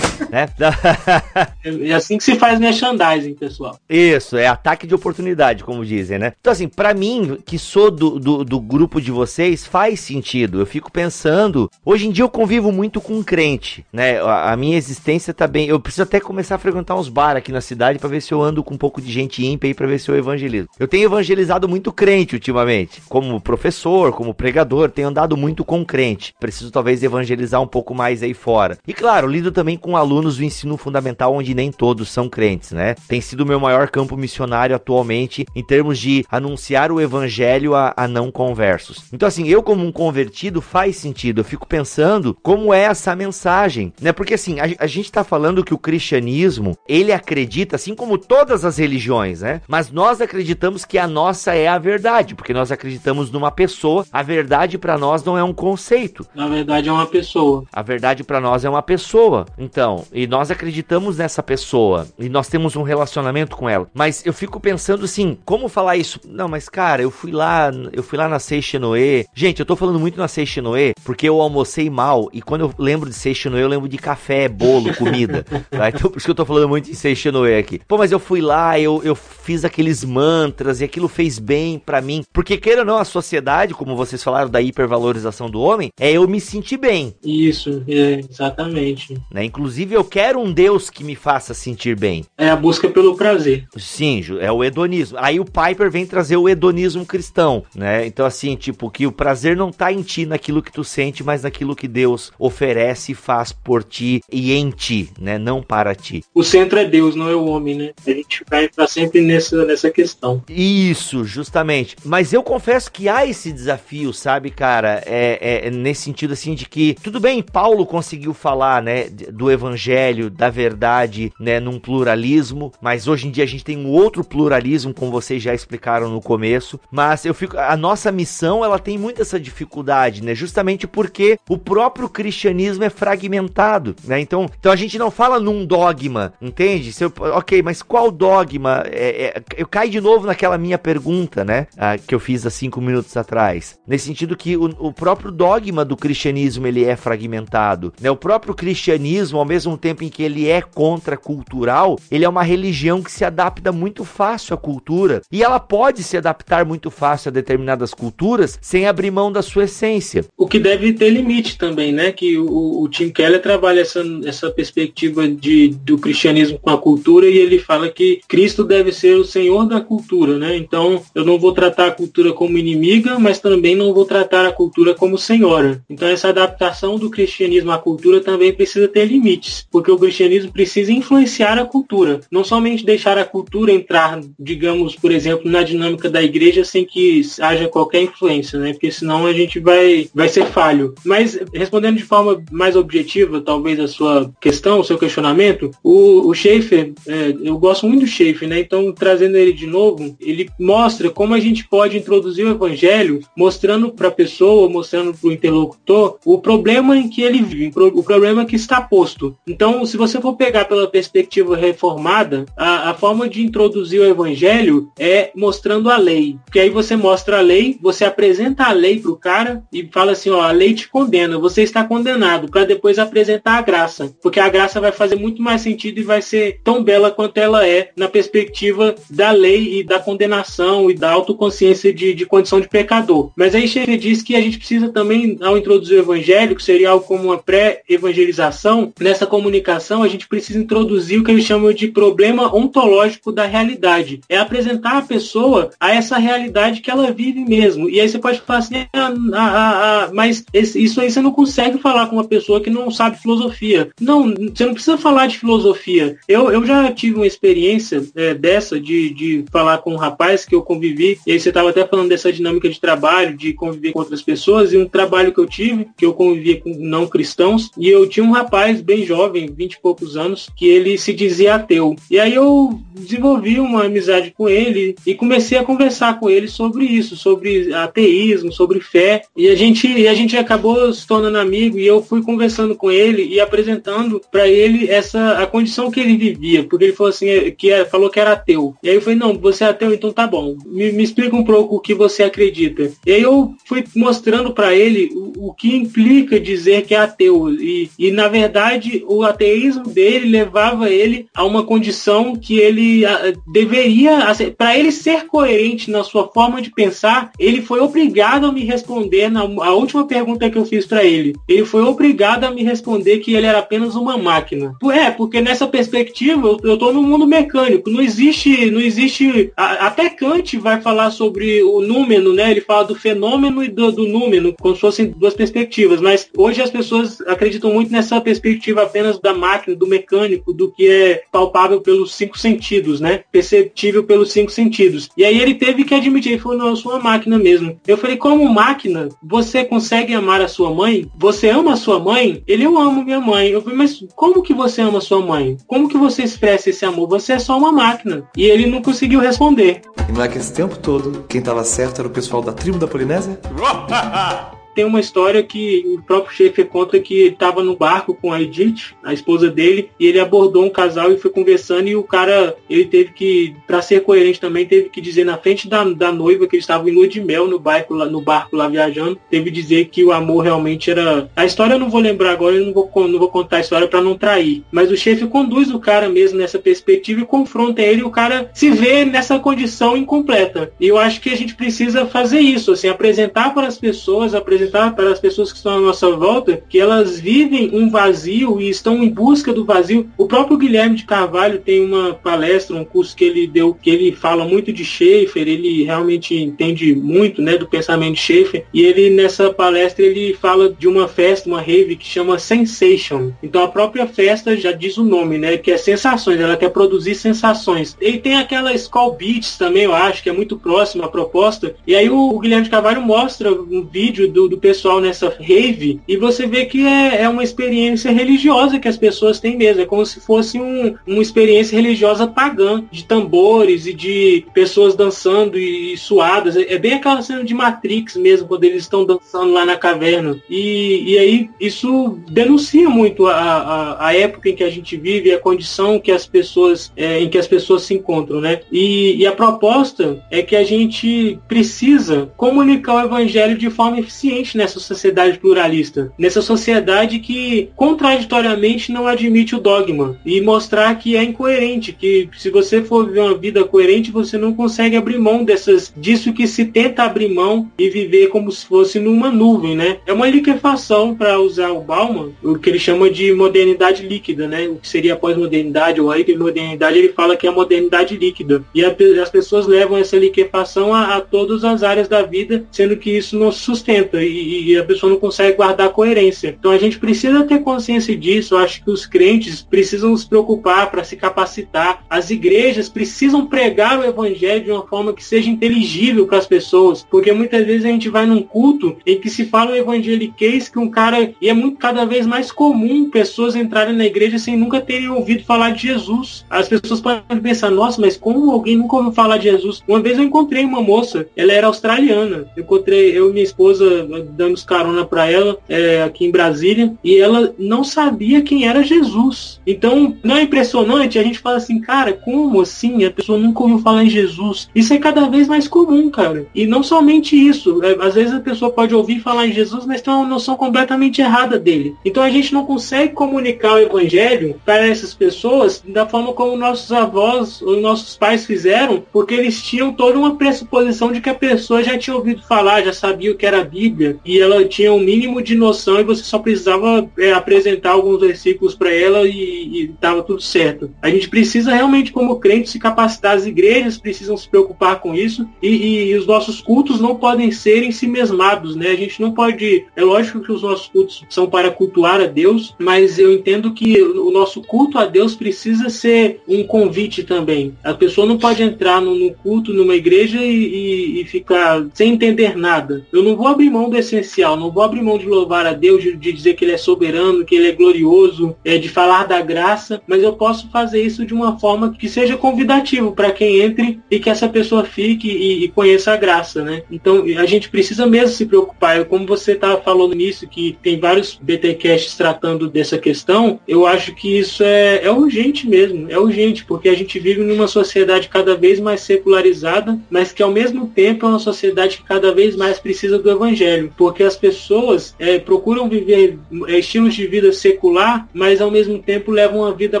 né? [laughs] é assim que se faz merchandising, pessoal. Isso, é ataque de oportunidade, como dizem, né? Então, assim, para mim, que sou do, do, do, grupo de vocês, faz sentido. Eu fico pensando. Hoje em dia eu convivo muito com crente, né? A, a minha existência tá bem. Eu preciso até começar a frequentar uns bar aqui na cidade para ver se eu ando com um pouco de gente ímpia aí pra ver se eu evangelizo. Eu tenho evangelizado muito crente ultimamente. Como professor, como pregador, tenho andado muito com crente. Preciso talvez evangelizar um pouco mais aí fora. E claro, lido também com alunos alunos do ensino fundamental, onde nem todos são crentes, né? Tem sido o meu maior campo missionário atualmente em termos de anunciar o evangelho a, a não conversos. Então, assim, eu como um convertido faz sentido. Eu fico pensando como é essa mensagem, né? Porque assim, a, a gente tá falando que o cristianismo, ele acredita, assim como todas as religiões, né? Mas nós acreditamos que a nossa é a verdade, porque nós acreditamos numa pessoa. A verdade para nós não é um conceito. Na verdade é uma pessoa. A verdade para nós é uma pessoa. Então, e nós acreditamos nessa pessoa e nós temos um relacionamento com ela. Mas eu fico pensando assim, como falar isso? Não, mas cara, eu fui lá, eu fui lá na Seixinoe. Gente, eu tô falando muito na Seixinoe porque eu almocei mal e quando eu lembro de Seixinoe, eu lembro de café, bolo, comida. [laughs] tá? Então por isso que eu tô falando muito em Seixinoe aqui. Pô, mas eu fui lá, eu, eu fiz aqueles mantras e aquilo fez bem para mim. Porque queira ou não, a sociedade, como vocês falaram da hipervalorização do homem, é eu me sentir bem. Isso, é, exatamente. Né? Inclusive, eu quero um Deus que me faça sentir bem. É a busca pelo prazer. Sim, é o hedonismo. Aí o Piper vem trazer o hedonismo cristão, né? Então, assim, tipo, que o prazer não tá em ti, naquilo que tu sente, mas naquilo que Deus oferece e faz por ti e em ti, né? Não para ti. O centro é Deus, não é o homem, né? A gente vai estar sempre nessa, nessa questão. Isso, justamente. Mas eu confesso que há esse desafio, sabe, cara? É, é, nesse sentido, assim, de que, tudo bem, Paulo conseguiu falar, né, do evangelho, da verdade, né, num pluralismo, mas hoje em dia a gente tem um outro pluralismo, como vocês já explicaram no começo, mas eu fico, a nossa missão, ela tem muito essa dificuldade, né, justamente porque o próprio cristianismo é fragmentado, né, então, então a gente não fala num dogma, entende? Eu, ok, mas qual dogma? É, é, eu caio de novo naquela minha pergunta, né, que eu fiz há cinco minutos atrás, nesse sentido que o, o próprio dogma do cristianismo, ele é fragmentado, né, o próprio cristianismo, ao mesmo tempo em que ele é contracultural, ele é uma religião que se adapta muito fácil à cultura e ela pode se adaptar muito fácil a determinadas culturas sem abrir mão da sua essência. O que deve ter limite também, né? Que o, o Tim Keller trabalha essa, essa perspectiva de, do cristianismo com a cultura e ele fala que Cristo deve ser o senhor da cultura, né? Então eu não vou tratar a cultura como inimiga, mas também não vou tratar a cultura como senhora. Então essa adaptação do cristianismo à cultura também precisa ter limites, porque o cristianismo precisa influenciar a cultura, não somente deixar a cultura entrar, digamos, por exemplo, na dinâmica da igreja sem que haja qualquer influência, né? Porque senão a gente vai, vai ser falho. Mas respondendo de forma mais objetiva, talvez a sua questão, o seu questionamento, o, o Schaefer, é, eu gosto muito do Schaefer, né? Então, trazendo ele de novo, ele mostra como a gente pode introduzir o evangelho, mostrando para a pessoa, mostrando para o interlocutor, o problema em que ele vive, o problema que está posto. Então, se você for pegar pela perspectiva reformada, a, a forma de introduzir o evangelho é mostrando a lei. Porque aí você mostra a lei, você apresenta a lei para o cara e fala assim, ó, a lei te condena, você está condenado, para depois apresentar a graça. Porque a graça vai fazer muito mais sentido e vai ser tão bela quanto ela é na perspectiva da lei e da condenação e da autoconsciência de, de condição de pecador. Mas aí Schaeffer diz que a gente precisa também, ao introduzir o evangelho, que seria algo como uma pré-evangelização, nessa comunicação a gente precisa introduzir o que eles chamam de problema ontológico da realidade. É apresentar a pessoa a essa realidade que ela vive mesmo. E aí você pode falar assim, ah, ah, ah, mas isso aí você não consegue falar com uma pessoa que não sabe filosofia. Não, você não precisa falar de filosofia. Eu, eu já tive uma experiência é, dessa, de, de falar com um rapaz que eu convivi, e aí você estava até falando dessa dinâmica de trabalho, de conviver com outras pessoas, e um trabalho que eu tive, que eu convivia com não cristãos, e eu tinha um rapaz bem jovem, vinte e poucos anos, que ele se dizia ateu. E aí eu desenvolvi uma amizade com ele e comecei a conversar com ele sobre isso, sobre ateísmo, sobre fé. E a gente, e a gente acabou se tornando amigo e eu fui conversando com ele e apresentando para ele essa a condição que ele vivia, porque ele falou assim que é, falou que era ateu. E aí eu falei não, você é ateu, então tá bom. Me, me explica um pouco o que você acredita. E aí eu fui mostrando para ele o, o, que implica dizer que é ateu e, e na verdade o ateísmo dele levava ele a uma condição que ele a, deveria para ele ser coerente na sua forma de pensar, ele foi obrigado a me responder na a última pergunta que eu fiz para ele. Ele foi obrigado a me responder que ele era apenas uma máquina. É, porque nessa perspectiva eu, tô no mundo mecânico. Não existe, não existe. Até Kant vai falar sobre o número, né? Ele fala do fenômeno e do, do número, como se fossem duas perspectivas. Mas hoje as pessoas acreditam muito nessa perspectiva apenas da máquina, do mecânico, do que é palpável pelos cinco sentidos, né? Perceptível pelos cinco sentidos. E aí ele teve que admitir, ele falou, não, eu sou uma máquina mesmo. Eu falei, como máquina, você consegue amar a sua mãe? Você ama a sua mãe? Ele, eu amo minha mãe. Eu falei, mas como que você ama a sua mãe? Como que você expressa esse amor? Você é só uma máquina. E ele não conseguiu responder. E não é que esse tempo todo, quem estava certo era o pessoal da tribo da Polinésia? [laughs] tem uma história que o próprio chefe conta que estava no barco com a Edith, a esposa dele, e ele abordou um casal e foi conversando e o cara, ele teve que, para ser coerente também, teve que dizer na frente da, da noiva que eles estavam em lua de mel no barco, lá, no barco lá viajando, teve que dizer que o amor realmente era... A história eu não vou lembrar agora, eu não vou, não vou contar a história para não trair, mas o chefe conduz o cara mesmo nessa perspectiva e confronta ele e o cara se vê nessa condição incompleta. E eu acho que a gente precisa fazer isso, assim, apresentar para as pessoas, apresentar para as pessoas que estão à nossa volta, que elas vivem um vazio e estão em busca do vazio. O próprio Guilherme de Carvalho tem uma palestra, um curso que ele deu, que ele fala muito de Schaefer, ele realmente entende muito, né, do pensamento de Schaefer, e ele nessa palestra ele fala de uma festa, uma rave que chama Sensation. Então a própria festa já diz o nome, né, que é sensações, ela quer produzir sensações. E tem aquela Skull Beats também, eu acho, que é muito próxima à proposta. E aí o Guilherme de Carvalho mostra um vídeo do, do pessoal nessa rave e você vê que é, é uma experiência religiosa que as pessoas têm mesmo. É como se fosse um, uma experiência religiosa pagã, de tambores e de pessoas dançando e, e suadas. É, é, bem aquela cena de Matrix mesmo, quando eles estão dançando lá na caverna. E, e aí isso denuncia muito a, a, a época em que a gente vive, a condição que as pessoas, é, em que as pessoas se encontram, né? E, e a proposta é que a gente precisa comunicar o evangelho de forma eficiente nessa sociedade pluralista, nessa sociedade que contraditoriamente não admite o dogma e mostrar que é incoerente, que se você for viver uma vida coerente, você não consegue abrir mão dessas disso que se tenta abrir mão e viver como se fosse numa nuvem, né? É uma liquefação para usar o Bauman, o que ele chama de modernidade líquida, né? O que seria pós-modernidade ou a hipermodernidade, ele fala que é a modernidade líquida. E a, as pessoas levam essa liquefação a, a todas as áreas da vida, sendo que isso não sustenta e, e a pessoa não consegue guardar coerência. Então a gente precisa ter consciência disso. Eu acho que os crentes precisam se preocupar para se capacitar. As igrejas precisam pregar o evangelho de uma forma que seja inteligível para as pessoas, porque muitas vezes a gente vai num culto em que se fala o evangeliquez que um cara e é muito cada vez mais comum pessoas entrarem na igreja sem nunca terem ouvido falar de Jesus. As pessoas podem pensar, nossa, mas como alguém nunca ouviu falar de Jesus? Uma vez eu encontrei uma moça, ela era australiana. Eu encontrei eu e minha esposa damos carona para ela é, aqui em Brasília e ela não sabia quem era Jesus. Então, não é impressionante? A gente fala assim, cara, como assim? A pessoa nunca ouviu falar em Jesus. Isso é cada vez mais comum, cara. E não somente isso. É, às vezes a pessoa pode ouvir falar em Jesus, mas tem uma noção completamente errada dele. Então a gente não consegue comunicar o evangelho para essas pessoas da forma como nossos avós ou nossos pais fizeram, porque eles tinham toda uma pressuposição de que a pessoa já tinha ouvido falar, já sabia o que era a Bíblia, e ela tinha um mínimo de noção e você só precisava é, apresentar alguns versículos para ela e estava tudo certo. A gente precisa realmente, como crente, se capacitar, as igrejas precisam se preocupar com isso e, e os nossos cultos não podem ser em si mesmados, né? A gente não pode. É lógico que os nossos cultos são para cultuar a Deus, mas eu entendo que o nosso culto a Deus precisa ser um convite também. A pessoa não pode entrar no culto, numa igreja e, e, e, ficar sem entender nada. Eu não vou abrir mão do essencial, não vou abrir mão de louvar a Deus, de, dizer que Ele é soberano, que Ele é glorioso, é, de falar da graça, mas eu posso fazer isso de uma forma que seja convidativo para quem entre e que essa pessoa fique e, e, conheça a graça, né? Então a gente precisa mesmo se preocupar. Como você estava falando nisso, que tem vários BTcasts tratando dessa questão, eu acho que isso é, é urgente mesmo, é urgente, porque a gente vive numa sociedade cada vez mais secularizada, mas que ao mesmo tempo é uma sociedade que cada vez mais precisa do evangelho, porque as pessoas é, procuram viver é, estilos de vida secular, mas ao mesmo tempo levam uma vida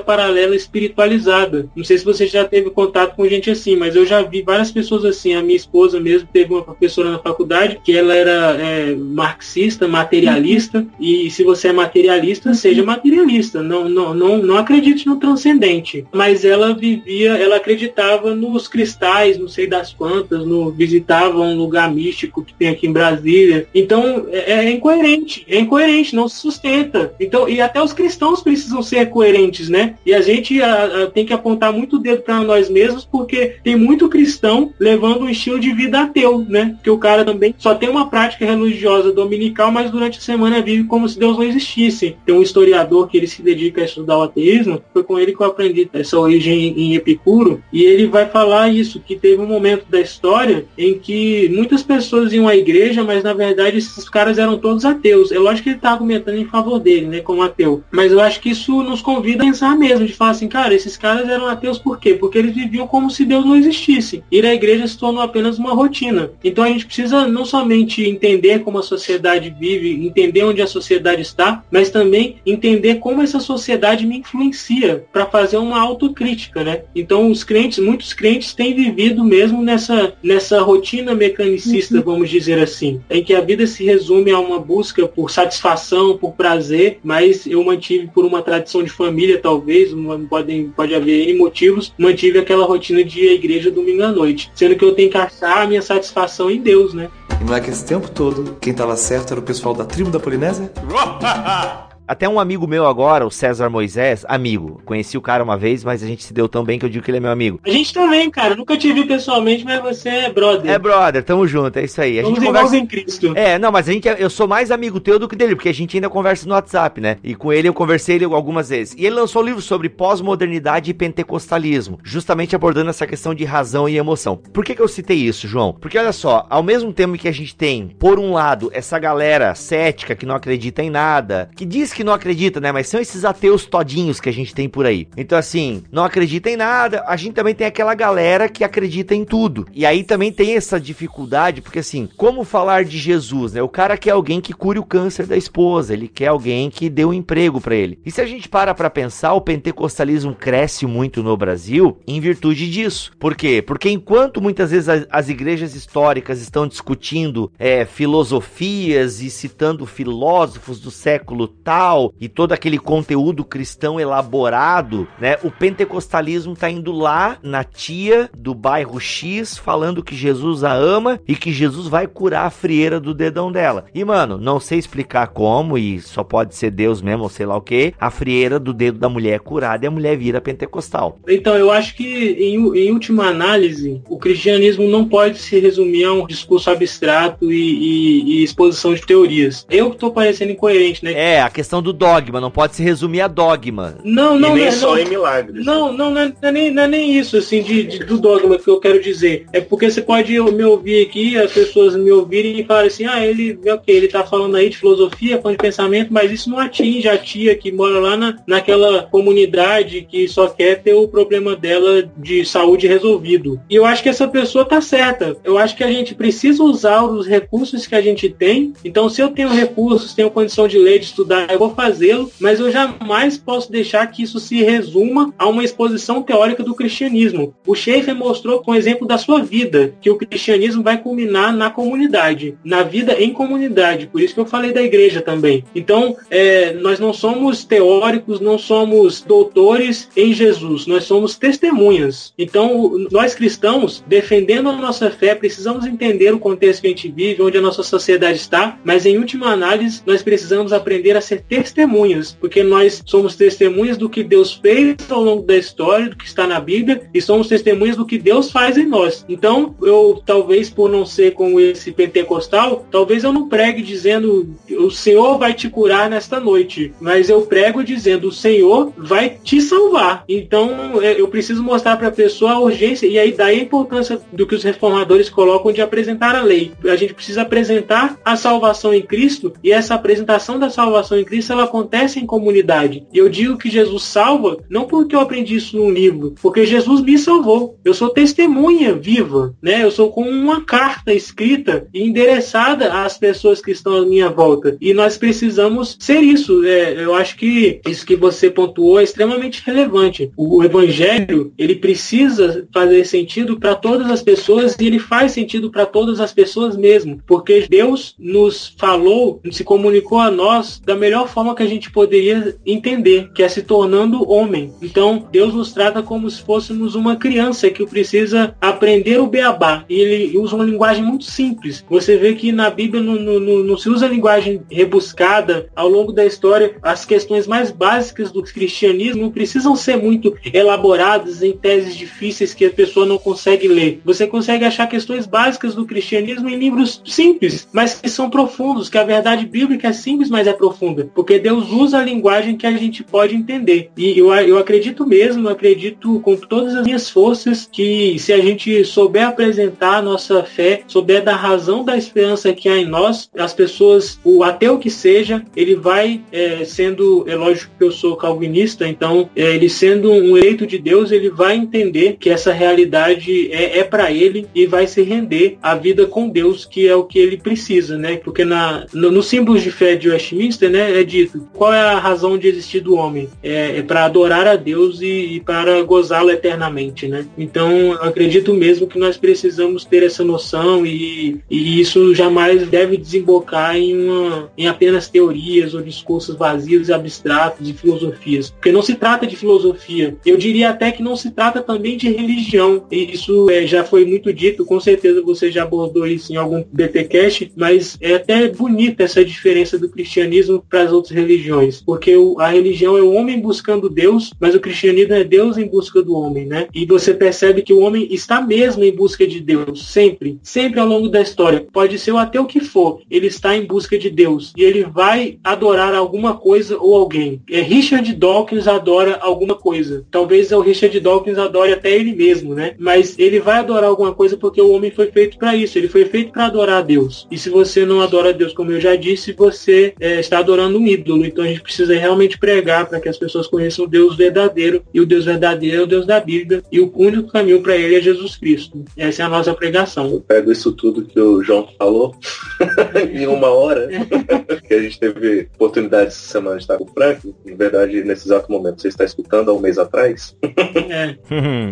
paralela espiritualizada. Não sei se você já teve contato com gente assim, mas eu já vi várias pessoas assim. A minha esposa mesmo teve uma professora na faculdade que ela era é, marxista, materialista, e se você é materialista, seja materialista. Não, não, não, não acredite no transcendente. Mas ela vivia, ela acreditava nos cristais, não sei das quantas, no, visitava um lugar místico que tem aqui em Brasília. Então é, é incoerente, é incoerente, não se sustenta. Então, e até os cristãos precisam ser coerentes, né? E a gente a, a, tem que apontar muito o dedo para nós mesmos, porque tem muito cristão levando um estilo de vida ateu, né? Que o cara também só tem uma prática religiosa dominical, mas durante a semana vive como se Deus não existisse. Tem um historiador que ele se dedica a estudar o ateísmo, foi com ele que eu aprendi essa origem em Epicuro, e ele vai falar isso, que teve um momento da história em que muitas pessoas iam à igreja, mas na verdade verdade, esses caras eram todos ateus. Eu acho que ele tá argumentando em favor dele, né, como ateu. Mas eu acho que isso nos convida a pensar mesmo, de falar assim, cara, esses caras eram ateus por quê? Porque eles viviam como se Deus não existisse. Ir à igreja se tornou apenas uma rotina. Então a gente precisa não somente entender como a sociedade vive, entender onde a sociedade está, mas também entender como essa sociedade me influencia para fazer uma autocrítica, né? Então os crentes, muitos crentes têm vivido mesmo nessa, nessa rotina mecanicista, uhum. vamos dizer assim, em que a vida se resume a uma busca por satisfação, por prazer, mas eu mantive por uma tradição de família, talvez, uma, pode, pode haver N motivos, mantive aquela rotina de ir à igreja domingo à noite, sendo que eu tenho que achar a minha satisfação em Deus, né? E não é que esse tempo todo, quem estava certo era o pessoal da tribo da Polinésia? [laughs] Até um amigo meu agora, o César Moisés, amigo. Conheci o cara uma vez, mas a gente se deu tão bem que eu digo que ele é meu amigo. A gente também, cara. Nunca te vi pessoalmente, mas você é brother. É brother, tamo junto, é isso aí. A Vamos gente conversa em Cristo. É, não, mas a gente, eu sou mais amigo teu do que dele, porque a gente ainda conversa no WhatsApp, né? E com ele eu conversei ele algumas vezes. E ele lançou um livro sobre pós-modernidade e pentecostalismo, justamente abordando essa questão de razão e emoção. Por que que eu citei isso, João? Porque olha só, ao mesmo tempo que a gente tem, por um lado, essa galera cética que não acredita em nada, que diz que não acredita, né? Mas são esses ateus todinhos que a gente tem por aí. Então, assim, não acredita em nada. A gente também tem aquela galera que acredita em tudo. E aí também tem essa dificuldade, porque assim, como falar de Jesus, né? O cara quer alguém que cure o câncer da esposa, ele quer alguém que dê um emprego para ele. E se a gente para pra pensar, o pentecostalismo cresce muito no Brasil em virtude disso. Por quê? Porque enquanto muitas vezes as, as igrejas históricas estão discutindo é, filosofias e citando filósofos do século tal e todo aquele conteúdo cristão elaborado, né? O pentecostalismo tá indo lá na tia do bairro X falando que Jesus a ama e que Jesus vai curar a frieira do dedão dela. E mano, não sei explicar como e só pode ser Deus mesmo ou sei lá o que. A frieira do dedo da mulher é curada e a mulher vira pentecostal. Então eu acho que em, em última análise o cristianismo não pode se resumir a um discurso abstrato e, e, e exposição de teorias. Eu que tô parecendo incoerente, né? É a questão do dogma não pode se resumir a dogma. Não, não, e nem não, só não, em milagres. Não, não, não é, não é nem, não é nem isso, assim, de, de, do dogma que eu quero dizer. É porque você pode me ouvir aqui, as pessoas me ouvirem e falarem assim, ah, ele, ok, ele tá falando aí de filosofia, de pensamento, mas isso não atinge a tia que mora lá na, naquela comunidade que só quer ter o problema dela de saúde resolvido. E eu acho que essa pessoa tá certa. Eu acho que a gente precisa usar os recursos que a gente tem. Então, se eu tenho recursos, tenho condição de ler, de estudar, eu vou fazê-lo, mas eu jamais posso deixar que isso se resuma a uma exposição teórica do cristianismo. O Schaeffer mostrou com o exemplo da sua vida que o cristianismo vai culminar na comunidade, na vida em comunidade. Por isso que eu falei da igreja também. Então, é, nós não somos teóricos, não somos doutores em Jesus, nós somos testemunhas. Então, nós cristãos, defendendo a nossa fé, precisamos entender o contexto que a gente vive, onde a nossa sociedade está, mas em última análise, nós precisamos aprender a ser testemunhas, porque nós somos testemunhas do que Deus fez ao longo da história, do que está na Bíblia, e somos testemunhas do que Deus faz em nós. Então, eu talvez por não ser como esse pentecostal, talvez eu não pregue dizendo o Senhor vai te curar nesta noite, mas eu prego dizendo o Senhor vai te salvar. Então, é, eu preciso mostrar para a pessoa a urgência e aí daí a importância do que os reformadores colocam de apresentar a lei. A gente precisa apresentar a salvação em Cristo e essa apresentação da salvação em Cristo ela acontece em comunidade. Eu digo que Jesus salva não porque eu aprendi isso num livro, porque Jesus me salvou. Eu sou testemunha viva, né? Eu sou como uma carta escrita e endereçada às pessoas que estão à minha volta. E nós precisamos ser isso. É, eu acho que isso que você pontuou é extremamente relevante. O evangelho, ele precisa fazer sentido para todas as pessoas e ele faz sentido para todas as pessoas mesmo, porque Deus nos falou, se comunicou a nós da melhor forma que a gente poderia entender, que é se tornando homem. Então, Deus nos trata como se fôssemos uma criança que precisa aprender o beabá. E ele usa uma linguagem muito simples. Você vê que na Bíblia não, não, não se usa linguagem rebuscada. Ao longo da história, as questões mais básicas do cristianismo não precisam ser muito elaboradas em teses difíceis que a pessoa não consegue ler. Você consegue achar questões básicas do cristianismo em livros simples, mas que são profundos, que a verdade bíblica é simples, mas é profunda. Porque Deus usa a linguagem que a gente pode entender. E eu, eu acredito mesmo, acredito com todas as minhas forças que se a gente souber apresentar a nossa fé, souber da razão da esperança que há em nós, as pessoas, o ateu que seja, ele vai é, sendo, é lógico que eu sou calvinista, então é, ele sendo um eleito de Deus, ele vai entender que essa realidade é, é para ele e vai se render à vida com Deus, que é o que ele precisa, né? Porque na, no, no símbolos de fé de Westminster, né, é dito qual é a razão de existir do homem? É, é para adorar a Deus e, e para gozá-lo eternamente, né? Então, acredito mesmo que nós precisamos ter essa noção e, e isso jamais deve desembocar em, uma, em apenas teorias ou discursos vazios e abstratos de filosofias. Porque não se trata de filosofia. Eu diria até que não se trata também de religião. E isso é, já foi muito dito, com certeza você já abordou isso em algum BTcast, mas é até bonita essa diferença do cristianismo para as outras religiões. Porque o, a religião é o homem buscando Deus, mas o cristianismo é Deus em busca do homem, né? E você percebe que o homem está mesmo em busca de Deus, sempre, sempre ao longo da história. Pode ser o ateu que for, ele está em busca de Deus e ele vai adorar alguma coisa ou alguém. É Richard Dawkins adora alguma coisa. Talvez o Richard Dawkins adore até ele mesmo, né? Mas ele vai adorar alguma coisa porque o homem foi feito para isso. Ele foi feito para adorar a Deus. E se você não adora a Deus, como eu já disse, você é, está adorando um ídolo. Então a gente precisa realmente pregar para que as pessoas conheçam o Deus verdadeiro. E o Deus verdadeiro é o Deus da Bíblia. E o único caminho para ele é Jesus Cristo. Essa é a nossa pregação. Eu pego isso tudo que o João falou [laughs] em uma hora. [laughs] que a gente teve oportunidade essa semana de estar com o Frank. Na verdade, nesse exato momento, você está escutando há um mês atrás. é.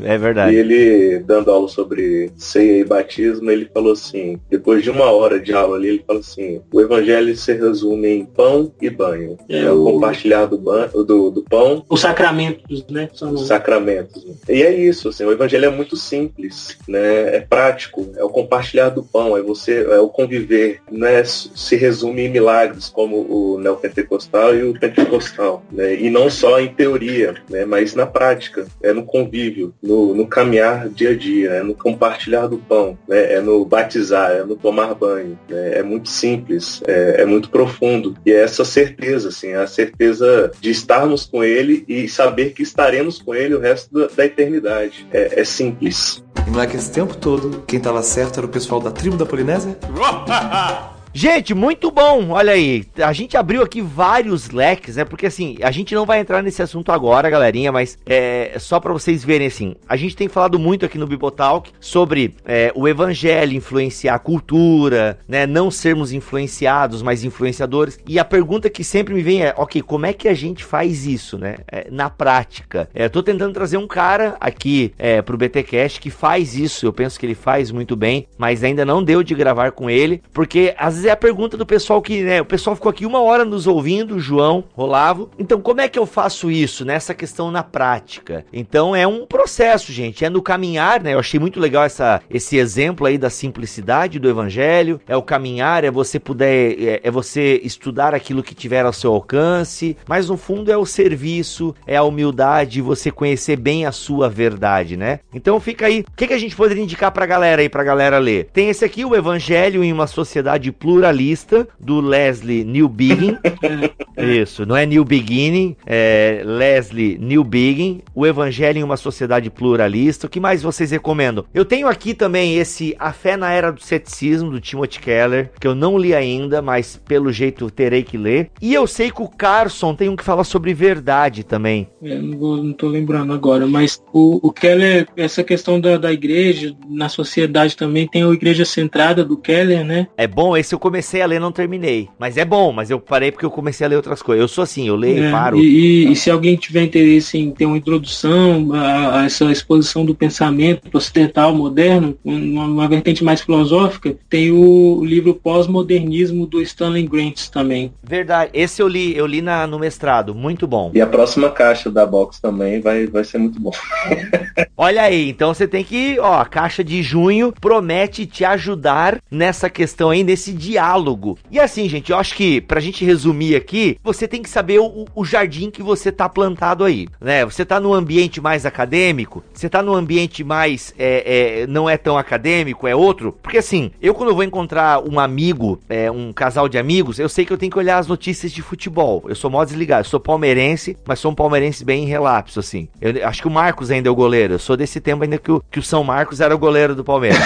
é verdade. E ele, dando aula sobre ceia e batismo, ele falou assim, depois de uma hora de aula ali, ele falou assim, o evangelho se resume em pão e banho. É, é o compartilhar do, banho, do, do pão. Os sacramentos, né? São... Os sacramentos. E é isso, assim, o evangelho é muito simples, né? É prático, é o compartilhar do pão, é você, é o conviver, não é se resume em milagres como o neopentecostal e o pentecostal, né? E não só em teoria, né? Mas na prática, é no convívio, no, no caminhar dia a dia, é no compartilhar do pão, né? É no batizar, é no tomar banho, né? É muito simples, é, é muito profundo e é essa certeza, assim, a certeza de estarmos com Ele e saber que estaremos com Ele o resto da, da eternidade. É, é simples. E não é que esse tempo todo quem estava certo era o pessoal da tribo da Polinésia? [laughs] Gente, muito bom. Olha aí, a gente abriu aqui vários leques, né? Porque assim, a gente não vai entrar nesse assunto agora, galerinha, mas é só para vocês verem assim. A gente tem falado muito aqui no Bibotalk sobre é, o evangelho influenciar a cultura, né? Não sermos influenciados, mas influenciadores. E a pergunta que sempre me vem é, ok, como é que a gente faz isso, né? É, na prática. É, tô tentando trazer um cara aqui é, pro BTcast que faz isso. Eu penso que ele faz muito bem, mas ainda não deu de gravar com ele, porque às é a pergunta do pessoal que, né, o pessoal ficou aqui uma hora nos ouvindo, João, Rolavo. Então, como é que eu faço isso nessa questão na prática? Então, é um processo, gente, é no caminhar, né? Eu achei muito legal essa, esse exemplo aí da simplicidade do evangelho. É o caminhar, é você puder, é, é você estudar aquilo que tiver ao seu alcance, mas no fundo é o serviço, é a humildade, você conhecer bem a sua verdade, né? Então, fica aí. O que, que a gente poderia indicar pra galera aí, pra galera ler? Tem esse aqui, o Evangelho em uma Sociedade Pluralista pluralista do Leslie Newbigin. [laughs] Isso, não é New Beginning, é Leslie Newbigin, O Evangelho em uma Sociedade Pluralista. O que mais vocês recomendam? Eu tenho aqui também esse A Fé na Era do Ceticismo, do Timothy Keller, que eu não li ainda, mas pelo jeito terei que ler. E eu sei que o Carson tem um que fala sobre verdade também. Eu é, não, vou, não tô lembrando agora, mas o, o Keller, essa questão da, da igreja, na sociedade também, tem a Igreja Centrada do Keller, né? É bom, esse eu comecei a ler, não terminei. Mas é bom, mas eu parei porque eu comecei a ler outras coisas. Eu sou assim, eu leio, é, paro. E, e, e, se alguém tiver interesse em ter uma introdução a, a essa exposição do pensamento ocidental moderno, uma, uma, vertente mais filosófica, tem o livro Pós-Modernismo do Stanley Grant também. Verdade, esse eu li, eu li na, no mestrado, muito bom. E a próxima caixa da box também vai, vai ser muito bom. [laughs] Olha aí, então você tem que, ó, a caixa de junho promete te ajudar nessa questão aí, nesse dia diálogo. E assim, gente, eu acho que pra gente resumir aqui, você tem que saber o, o jardim que você tá plantado aí, né? Você tá num ambiente mais acadêmico, você tá num ambiente mais é, é, não é tão acadêmico, é outro. Porque assim, eu quando vou encontrar um amigo, é, um casal de amigos, eu sei que eu tenho que olhar as notícias de futebol. Eu sou mó desligado, eu sou palmeirense, mas sou um palmeirense bem em relapso, assim. Eu acho que o Marcos ainda é o goleiro. Eu sou desse tempo ainda que o, que o São Marcos era o goleiro do Palmeiras.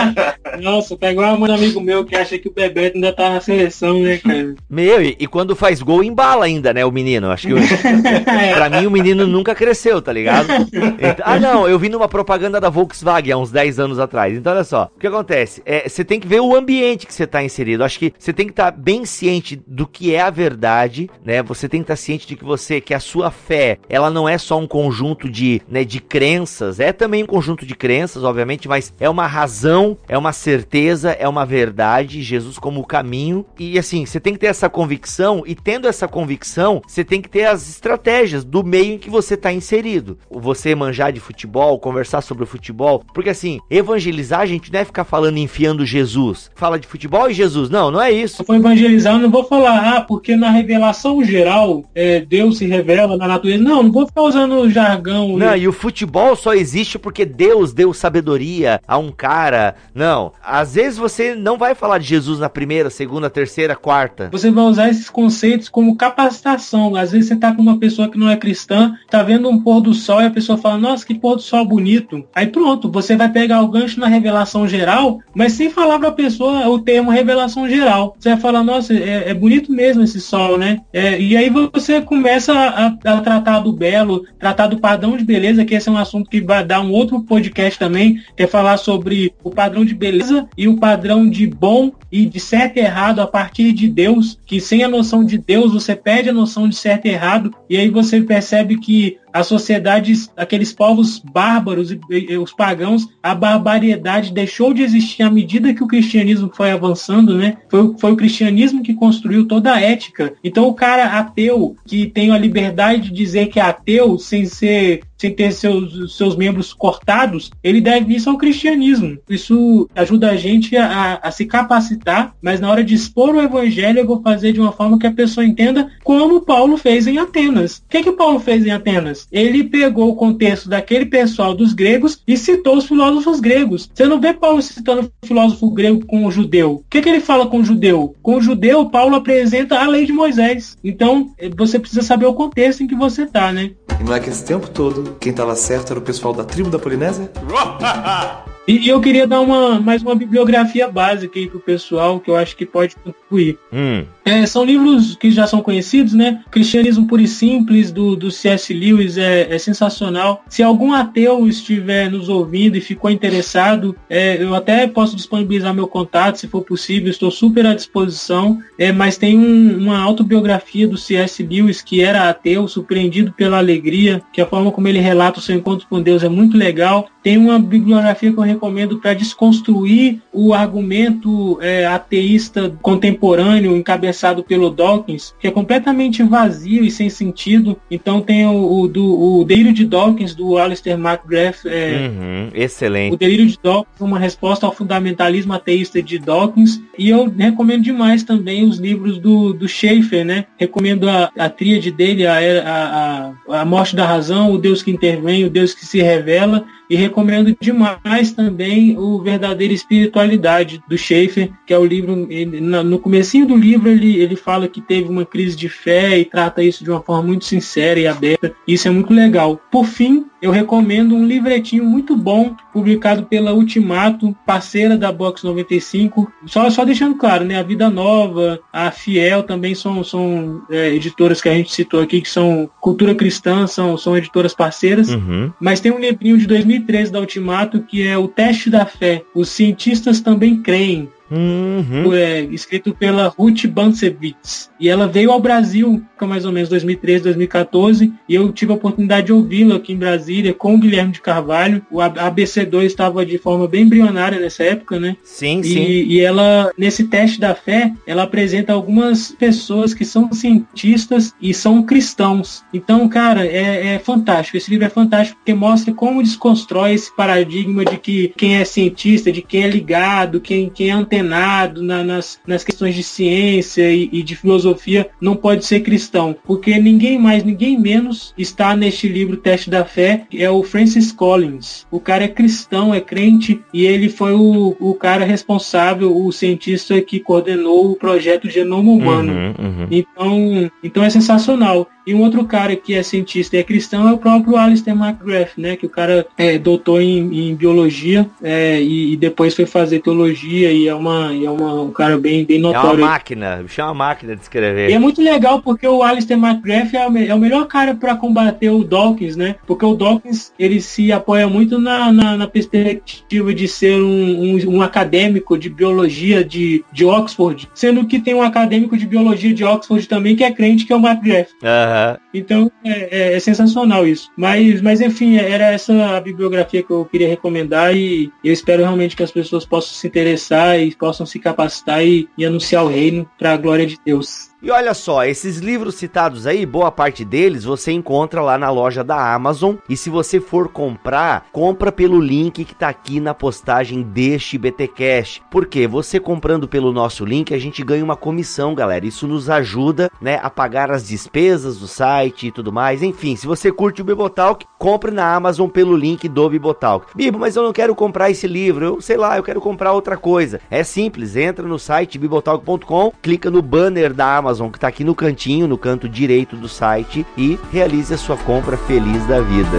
[laughs] Nossa, igual um amigo meu que acha que o Bebeto ainda tá na seleção, né, cara? Meu, e, e quando faz gol, embala ainda, né, o menino. Acho que, [laughs] [laughs] pra mim, o menino nunca cresceu, tá ligado? Então, ah, não, eu vi numa propaganda da Volkswagen há uns 10 anos atrás. Então, olha só, o que acontece? É, você tem que ver o ambiente que você tá inserido. Acho que você tem que estar tá bem ciente do que é a verdade, né? Você tem que estar tá ciente de que você, que a sua fé, ela não é só um conjunto de, né, de crenças, é também um conjunto de crenças, obviamente, mas é uma razão, é uma certeza, é uma verdade, Jesus como o caminho. E assim, você tem que ter essa convicção, e tendo essa convicção, você tem que ter as estratégias do meio em que você está inserido. Você manjar de futebol, conversar sobre o futebol, porque assim, evangelizar a gente não é ficar falando enfiando Jesus. Fala de futebol e Jesus. Não, não é isso. Se for evangelizar, eu não vou falar, ah, porque na revelação geral, é, Deus se revela na natureza. Não, não vou ficar usando o jargão. Não, e o futebol só existe porque Deus deu sabedoria a um cara. Não, às vezes você não vai falar de Jesus na primeira, segunda, terceira, quarta. Você vai usar esses conceitos como capacitação. Às vezes você tá com uma pessoa que não é cristã, tá vendo um pôr do sol e a pessoa fala, nossa, que pôr do sol bonito. Aí pronto, você vai pegar o gancho na revelação geral, mas sem falar pra pessoa o termo revelação geral. Você vai falar, nossa, é, é bonito mesmo esse sol, né? É, e aí você começa a, a, tratar do belo, tratar do padrão de beleza, que esse é um assunto que vai dar um outro podcast também, que é falar sobre o padrão de beleza e o padrão de bom e de certo e errado a partir de Deus, que sem a noção de Deus você perde a noção de certo e errado, e aí você percebe que as sociedades, aqueles povos bárbaros e, e, os pagãos, a barbaridade deixou de existir à medida que o cristianismo foi avançando, né? Foi, foi o cristianismo que construiu toda a ética. Então o cara ateu que tem a liberdade de dizer que é ateu sem ser sem ter seus, seus membros cortados, ele deve isso ao cristianismo. Isso ajuda a gente a, a, se capacitar, mas na hora de expor o evangelho, eu vou fazer de uma forma que a pessoa entenda como Paulo fez em Atenas. O que, que Paulo fez em Atenas? Ele pegou o contexto daquele pessoal dos gregos e citou os filósofos gregos. Você não vê Paulo citando filósofo grego com o judeu. O que, que ele fala com o judeu? Com o judeu, Paulo apresenta a lei de Moisés. Então, você precisa saber o contexto em que você está, né? E não é que esse tempo todo quem estava certo era o pessoal da tribo da Polinésia? [laughs] E, eu queria dar uma, mais uma bibliografia básica aí pro pessoal, que eu acho que pode contribuir. Hum. É, são livros que já são conhecidos, né? Cristianismo Puro e Simples, do, do C.S. Lewis, é, é, sensacional. Se algum ateu estiver nos ouvindo e ficou interessado, é, eu até posso disponibilizar meu contato, se for possível, estou super à disposição. É, mas tem um, uma autobiografia do C.S. Lewis, que era ateu, surpreendido pela alegria, que a forma como ele relata o seu encontro com Deus é muito legal. Tem uma bibliografia que eu recomendo para desconstruir o argumento é, ateísta contemporâneo encabeçado pelo Dawkins, que é completamente vazio e sem sentido. Então tem o, o do o Delírio de Dawkins do Alistair McGrath. É, uhum, excelente. O Delírio de Dawkins, uma resposta ao fundamentalismo ateísta de Dawkins. E eu recomendo demais também os livros do, do Schaefer, né? Recomendo a, a tríade dele, a, a, a, a Morte da Razão, o Deus que intervém, o Deus que se revela e recomendo demais também o Verdadeira Espiritualidade do Schaefer, que é o livro, ele, no comecinho do livro ele, ele fala que teve uma crise de fé e trata isso de uma forma muito sincera e aberta. Isso é muito legal. Por fim, eu recomendo um livretinho muito bom, publicado pela Ultimato, parceira da Box 95. Só, só deixando claro, né? A Vida Nova, a Fiel também são, são é, editoras que a gente citou aqui, que são Cultura Cristã, são, são editoras parceiras. Uhum. Mas tem um livrinho de 2000 2013 da Ultimato, que é o teste da fé. Os cientistas também creem. Uhum. É, escrito pela Ruth Bansevitz. E ela veio ao Brasil, com mais ou menos 2013, 2014, e eu tive a oportunidade de ouvi-la aqui em Brasília com o Guilherme de Carvalho. O ABC2 estava de forma bem embrionária nessa época, né? Sim, e, sim. E ela, nesse teste da fé, ela apresenta algumas pessoas que são cientistas e são cristãos. Então, cara, é, é fantástico. Esse livro é fantástico porque mostra como desconstrói esse paradigma de que quem é cientista, de quem é ligado, quem, quem é antenado antenado na, nas, nas questões de ciência e, e, de filosofia não pode ser cristão, porque ninguém mais, ninguém menos está neste livro Teste da Fé, é o Francis Collins. O cara é cristão, é crente e ele foi o, o cara responsável, o cientista que coordenou o projeto Genoma Humano. Uhum, uhum. Então, então é sensacional. E um outro cara que é cientista e é cristão é o próprio Alistair McGrath, né? Que o cara é doutor em, em biologia é, e, e, depois foi fazer teologia e é, uma, e é uma, um cara bem, bem notório. É uma máquina, chama uma máquina de escrever. E é muito legal porque o Alistair McGrath é o, é o melhor cara para combater o Dawkins, né? Porque o Dawkins, ele se apoia muito na, na, na perspectiva de ser um, um, um, acadêmico de biologia de, de Oxford, sendo que tem um acadêmico de biologia de Oxford também que é crente, que é o McGrath. Uhum. Então é, é, é, sensacional isso. Mas, mas enfim, era essa a bibliografia que eu queria recomendar e eu espero realmente que as pessoas possam se interessar e possam se capacitar e, e anunciar o reino para a glória de Deus. E olha só, esses livros citados aí, boa parte deles você encontra lá na loja da Amazon. E se você for comprar, compra pelo link que tá aqui na postagem deste BTcast. Porque você comprando pelo nosso link, a gente ganha uma comissão, galera. Isso nos ajuda, né, a pagar as despesas do site e tudo mais. Enfim, se você curte o Bibotalk, compre na Amazon pelo link do Bibotalk. Bibo, mas eu não quero comprar esse livro, eu sei lá, eu quero comprar outra coisa. É simples, entra no site bibotalk.com, clica no banner da Amazon Amazon que está aqui no cantinho, no canto direito do site e realize a sua compra feliz da vida.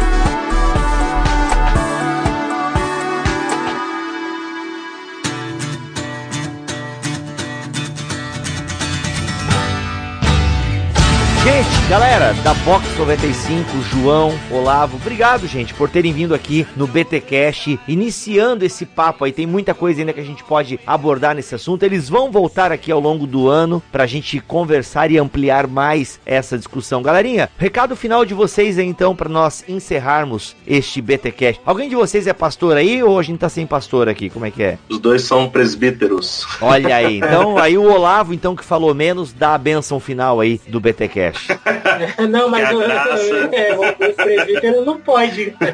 [laughs] Galera da Box 95, João, Olavo, obrigado, gente, por terem vindo aqui no BT Cash, iniciando esse papo aí. Tem muita coisa ainda que a gente pode abordar nesse assunto. Eles vão voltar aqui ao longo do ano pra gente conversar e ampliar mais essa discussão. Galerinha, recado final de vocês aí então para nós encerrarmos este BT Cash. Alguém de vocês é pastor aí ou a gente tá sem pastor aqui? Como é que é? Os dois são presbíteros. Olha aí, então [laughs] aí o Olavo, então que falou menos, dá a benção final aí do BT Cash. [laughs] não, mas o, [laughs] é, o presbítero não pode. [laughs]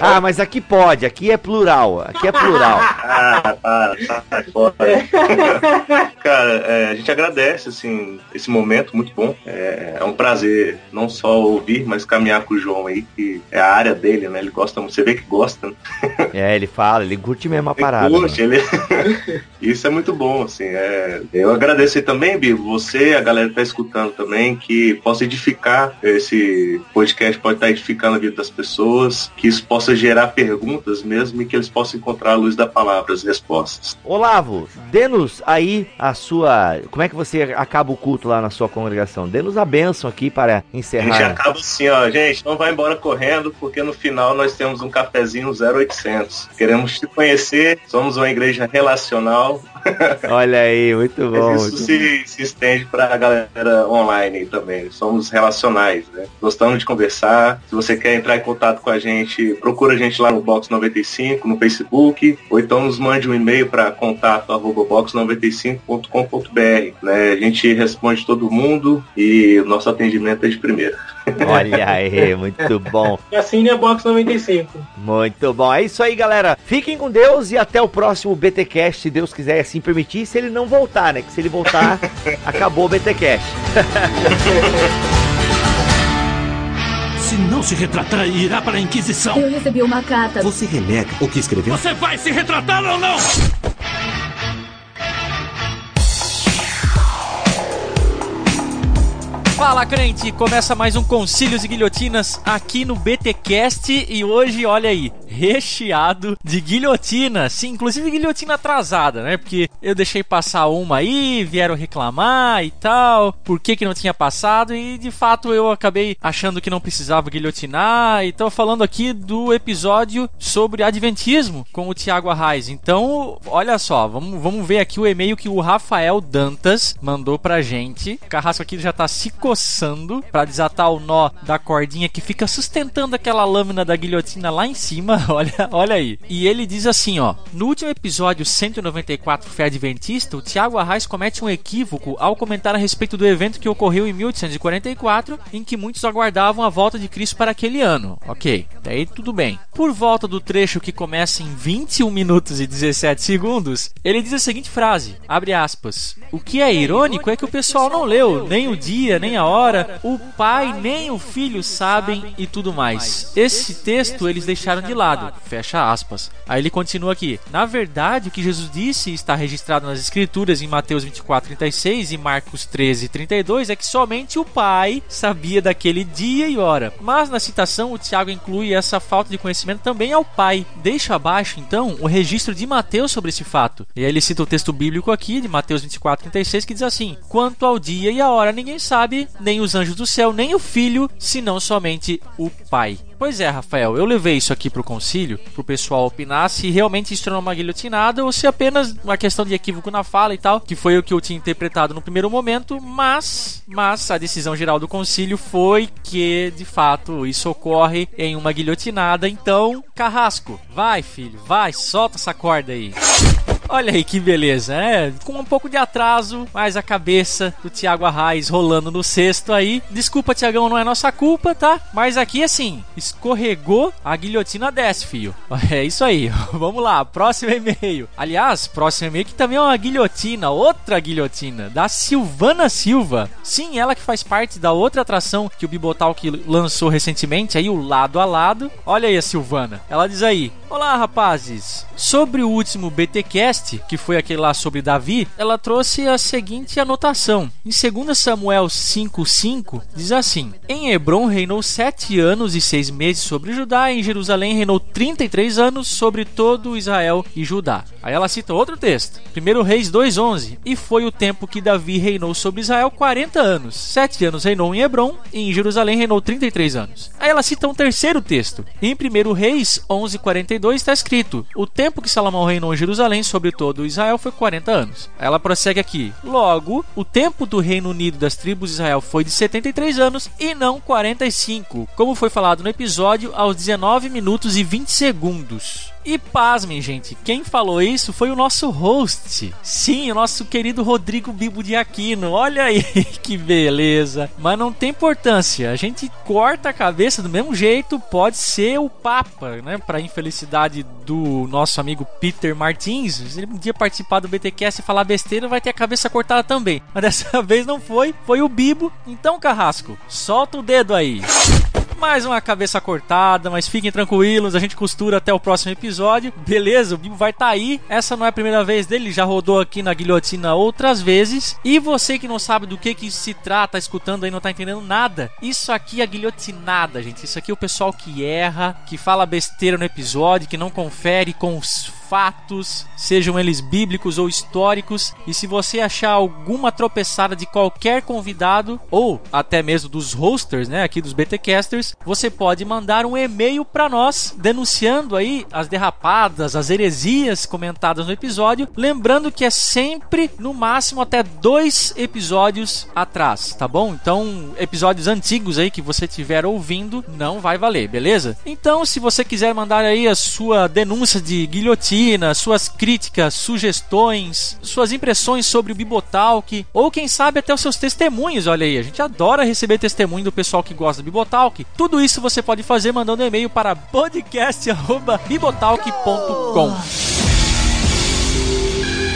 Ah, mas aqui pode, aqui é plural. Aqui é plural. ah, para, para, fora. Cara, é, a gente agradece, assim, esse momento muito bom. É, é, um prazer não só ouvir, mas caminhar com o João aí, que é a área dele, né? Ele gosta, você vê que gosta, né? É, ele fala, ele curte mesmo a parada. Ele curte, ele... Isso é muito bom, assim. É... Eu agradeço também, Bibo, você, a galera que tá escutando também, que possa edificar esse podcast, pode estar edificando a vida das pessoas, que isso possa gerar perguntas mesmo e que eles possam encontrar a luz da palavra, as respostas. Olavo, dê-nos aí a sua. Como é que você acaba o culto lá na sua congregação? Dê-nos a bênção aqui para encerrar. A gente acaba assim, ó, gente, não vai embora correndo, porque no final nós temos um cafezinho 0800. Queremos te conhecer, somos uma igreja relacional. [laughs] Olha aí, muito bom. Isso muito se, se estende para a galera online também. Somos relacionais, né? Gostamos de conversar. Se você quer entrar em contato com a gente, procura a gente lá no Box 95, no Facebook, ou então nos mande um e-mail para contato@box95.com.br, né? A gente responde todo mundo e o nosso atendimento é de primeira. Olha aí, muito bom. Assine a Box 95. Muito bom. É isso aí, galera. Fiquem com Deus e até o próximo BTcast, se Deus quiser assim permitir, se ele não voltar, né? Que se ele voltar, [laughs] acabou o BTcast. [laughs] Se não se retratar, irá para a Inquisição. Eu recebi uma carta. Você renega o que escreveu? Você vai se retratar ou não? Fala, crente! Começa mais um Concílios e Guilhotinas aqui no BTcast e hoje, olha aí, recheado de guilhotina. Sim, inclusive guilhotina atrasada, né? Porque eu deixei passar uma aí, vieram reclamar e tal, por que que não tinha passado e de fato eu acabei achando que não precisava guilhotinar e tô falando aqui do episódio sobre adventismo com o Tiago Arraes. Então, olha só, vamos, vamos ver aqui o e-mail que o Rafael Dantas mandou pra gente. O carrasco aqui já tá se coçando para desatar o nó da cordinha que fica sustentando aquela lâmina da guilhotina lá em cima. [laughs] Olha, olha aí. E ele diz assim, ó: "No último episódio 194 Fé Adventista, o Tiago Arraes comete um equívoco ao comentar a respeito do evento que ocorreu em 1844, em que muitos aguardavam a volta de Cristo para aquele ano. OK. Daí tudo bem. Por volta do trecho que começa em 21 minutos e 17 segundos, ele diz a seguinte frase: abre aspas. O que é irônico é que o pessoal não leu nem o dia, nem a hora, o pai nem o filho sabem e tudo mais. Esse texto eles deixaram de lado. Fecha aspas. Aí ele continua aqui. Na verdade, o que Jesus disse está registrado nas escrituras em Mateus 24, 36 e Marcos 13, 32 é que somente o pai sabia daquele dia e hora. Mas na citação o Tiago inclui essa falta de conhecimento também ao pai. Deixa abaixo então o registro de Mateus sobre esse fato. E aí ele cita o texto bíblico aqui de Mateus 24, 36 que diz assim: Quanto ao dia e a hora ninguém sabe, nem os anjos do céu, nem o filho, senão somente o pai. Pois é, Rafael, eu levei isso aqui pro concílio, pro pessoal opinar se realmente isso tornou uma guilhotinada ou se apenas uma questão de equívoco na fala e tal, que foi o que eu tinha interpretado no primeiro momento, mas, mas a decisão geral do concílio foi que, de fato, isso ocorre em uma guilhotinada. Então, Carrasco, vai, filho, vai, solta essa corda aí. Olha aí que beleza, né? Com um pouco de atraso, mas a cabeça do Thiago Arraes rolando no cesto aí. Desculpa, Tiagão, não é nossa culpa, tá? Mas aqui, assim, escorregou, a guilhotina desce, filho. [laughs] É isso aí. [laughs] Vamos lá, próximo e-mail. Aliás, próximo e-mail que também é uma guilhotina, outra guilhotina, da Silvana Silva. Sim, ela que faz parte da outra atração que o Bibotalk lançou recentemente, aí o lado a lado. Olha aí a Silvana. Ela diz aí: Olá, rapazes. Sobre o último BTcast, que foi aquele lá sobre Davi, ela trouxe a seguinte anotação. Em 2 Samuel 5:5 diz assim: Em Hebron reinou sete anos e seis meses sobre Judá, e em Jerusalém reinou 33 anos sobre todo Israel e Judá. Aí ela cita outro texto, 1 Reis 2:11, e foi o tempo que Davi reinou sobre Israel 40 anos. Sete anos reinou em Hebron e em Jerusalém reinou 33 anos. Aí ela cita um terceiro texto. Em 1 Reis 11:42 está escrito: O tempo que Salomão reinou em Jerusalém sobre todo Israel foi 40 anos. Ela prossegue aqui: Logo, o tempo do Reino Unido das tribos de Israel foi de 73 anos e não 45, como foi falado no episódio aos 19 minutos e 20 segundos. E pasmem, gente, quem falou isso foi o nosso host. Sim, o nosso querido Rodrigo Bibo de Aquino. Olha aí [laughs] que beleza. Mas não tem importância. A gente corta a cabeça do mesmo jeito, pode ser o Papa, né? Para infelicidade do nosso amigo Peter Martins. Ele um dia participar do BTcast e falar besteira, vai ter a cabeça cortada também. Mas dessa [laughs] vez não foi, foi o Bibo. Então, Carrasco, solta o dedo aí mais uma cabeça cortada, mas fiquem tranquilos, a gente costura até o próximo episódio. Beleza, o Bibo vai estar tá aí. Essa não é a primeira vez dele, já rodou aqui na guilhotina outras vezes. E você que não sabe do que que se trata, escutando aí, não tá entendendo nada. Isso aqui é guilhotinada, gente. Isso aqui é o pessoal que erra, que fala besteira no episódio, que não confere com os fatos, sejam eles bíblicos ou históricos. E se você achar alguma tropeçada de qualquer convidado ou até mesmo dos hosters, né, aqui dos BTcasters, você pode mandar um e-mail para nós denunciando aí as derrapadas, as heresias comentadas no episódio, lembrando que é sempre no máximo até dois episódios atrás, tá bom? Então, episódios antigos aí que você tiver ouvindo não vai valer, beleza? Então, se você quiser mandar aí a sua denúncia de guilhotina suas críticas, sugestões, suas impressões sobre o Bibotalk, ou quem sabe até os seus testemunhos. Olha aí, a gente adora receber testemunho do pessoal que gosta do Bibotalk. Tudo isso você pode fazer mandando um e-mail para podcast@bibotalk.com.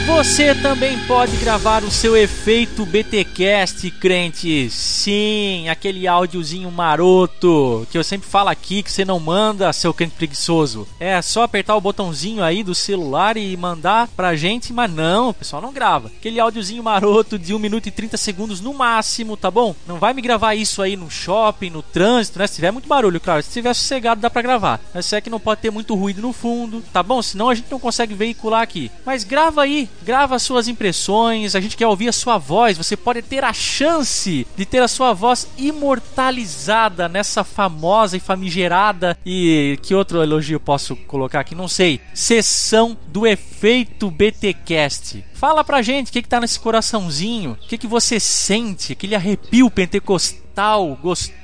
Você também pode gravar o seu efeito BTcast, crente. Sim, aquele áudiozinho maroto que eu sempre falo aqui que você não manda, seu crente preguiçoso. É só apertar o botãozinho aí do celular e mandar pra gente, mas não, o pessoal não grava. Aquele áudiozinho maroto de 1 minuto e 30 segundos no máximo, tá bom? Não vai me gravar isso aí no shopping, no trânsito, né? Se tiver muito barulho, claro. Se tiver sossegado, dá pra gravar. Mas é que não pode ter muito ruído no fundo, tá bom? Senão a gente não consegue veicular aqui. Mas grava aí grava suas impressões, a gente quer ouvir a sua voz. Você pode ter a chance de ter a sua voz imortalizada nessa famosa e famigerada e que outro elogio posso colocar aqui? Não sei. Sessão do efeito BTcast. Fala pra gente o que, que tá nesse coraçãozinho, o que, que você sente, aquele arrepio pentecostal gostoso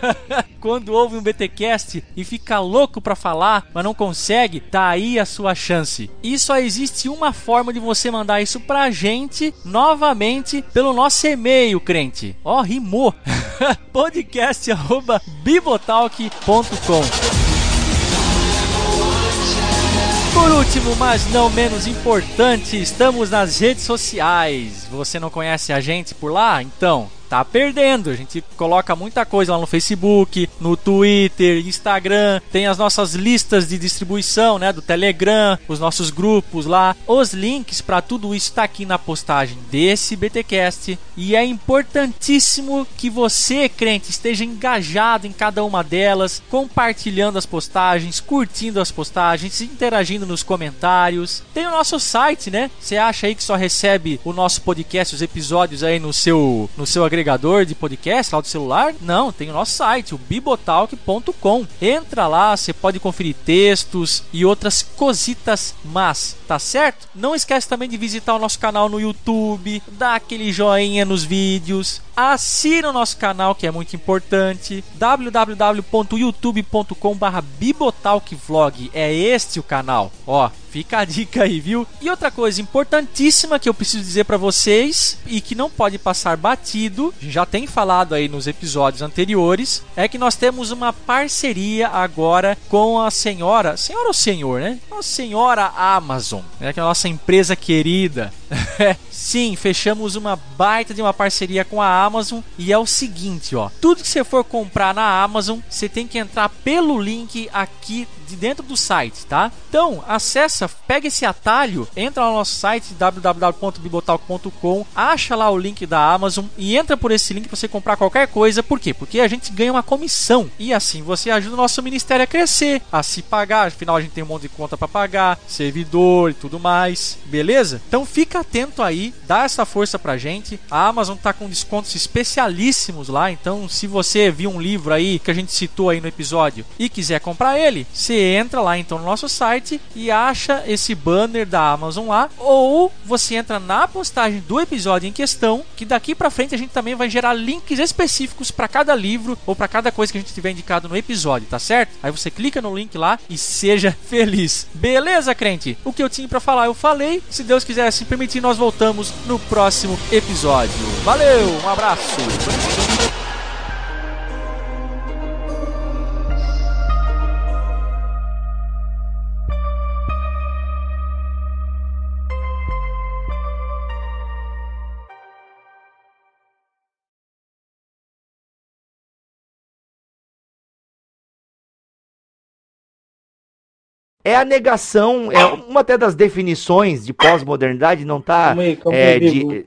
[laughs] quando ouve um BTcast e fica louco para falar, mas não consegue, tá aí a sua chance. E só existe uma forma de você mandar isso pra gente novamente pelo nosso e-mail, crente. Ó, oh, rimou. [laughs] podcast@bibotalk.com. Por último, mas não menos importante, estamos nas redes sociais. Você não conhece a gente por lá? Então, tá perdendo. A gente coloca muita coisa lá no Facebook, no Twitter, Instagram, tem as nossas listas de distribuição, né, do Telegram, os nossos grupos lá. Os links para tudo isso está aqui na postagem desse BTcast e é importantíssimo que você, crente, esteja engajado em cada uma delas, compartilhando as postagens, curtindo as postagens, interagindo nos comentários. Tem o nosso site, né? Você acha aí que só recebe o nosso podcast, os episódios aí no seu no seu agregador de podcast lá do celular? Não, tem o nosso site, o bibotalk.com. Entra lá, você pode conferir textos e outras cositas mas, tá certo? Não esquece também de visitar o nosso canal no YouTube, dar aquele joinha nos vídeos, assina o nosso canal que é muito importante, www.youtube.com/bibotalkvlog. É este o canal. Ó, Fica a dica aí, viu? E outra coisa importantíssima que eu preciso dizer para vocês e que não pode passar batido, já tem falado aí nos episódios anteriores, é que nós temos uma parceria agora com a senhora, senhora ou senhor, né? A senhora Amazon, né? Que é a nossa empresa querida. [laughs] Sim, fechamos uma baita de uma parceria com a Amazon e é o seguinte, ó. Tudo que você for comprar na Amazon, você tem que entrar pelo link aqui de dentro do site, tá? Então, acessa, pega esse atalho, entra no nosso site www.bibotalk.com, acha lá o link da Amazon e entra por esse link para você comprar qualquer coisa. Por quê? Porque a gente ganha uma comissão e assim você ajuda o nosso ministério a crescer, a se pagar. Afinal, a gente tem um monte de conta para pagar, servidor e tudo mais, beleza? Então, fica atento aí, dá essa força pra gente. A Amazon tá com descontos especialíssimos lá, então se você viu um livro aí que a gente citou aí no episódio e quiser comprar ele, você entra lá então no nosso site e acha esse banner da Amazon lá, ou você entra na postagem do episódio em questão, que daqui para frente a gente também vai gerar links específicos para cada livro ou para cada coisa que a gente tiver indicado no episódio, tá certo? Aí você clica no link lá e seja [laughs] feliz. Beleza, crente? O que eu tinha para falar eu falei. Se Deus quiser assim permitir, nós voltamos no próximo episódio. Valeu, um abraço. É a negação, é uma até das definições de pós-modernidade, não tá Calma aí, calma é, aí, de... Bibo.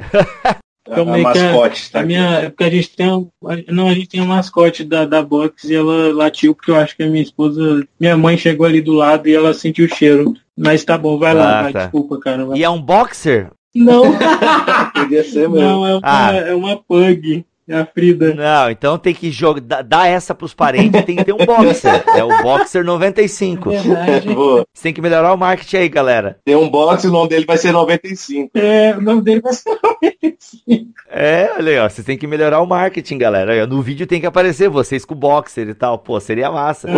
[laughs] Calma aí, a mascote, tá a minha, é porque a gente tem um, não, a gente tem um mascote da, da box e ela latiu porque eu acho que a minha esposa, minha mãe chegou ali do lado e ela sentiu o cheiro. Mas tá bom, vai lá, Ah, vai, tá. desculpa, cara. vai. E é um boxer? Não, [laughs] Podia ser mesmo. não, é uma, Ah. é uma pug, é a Frida. Não, então tem que jogar, dar essa pros parentes, tem que ter um boxer. [laughs] É o boxer 95. Verdade. Boa. Você tem que melhorar o marketing aí, galera. Tem um box e o nome dele vai ser 95. É, o nome dele vai ser 95. É, olha aí, ó, vocês têm que melhorar o marketing, galera. No vídeo tem que aparecer vocês com o boxer e tal. Pô, seria massa.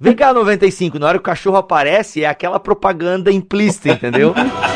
Vem cá, 95, na hora que o cachorro aparece, é aquela propaganda implícita, entendeu? [laughs]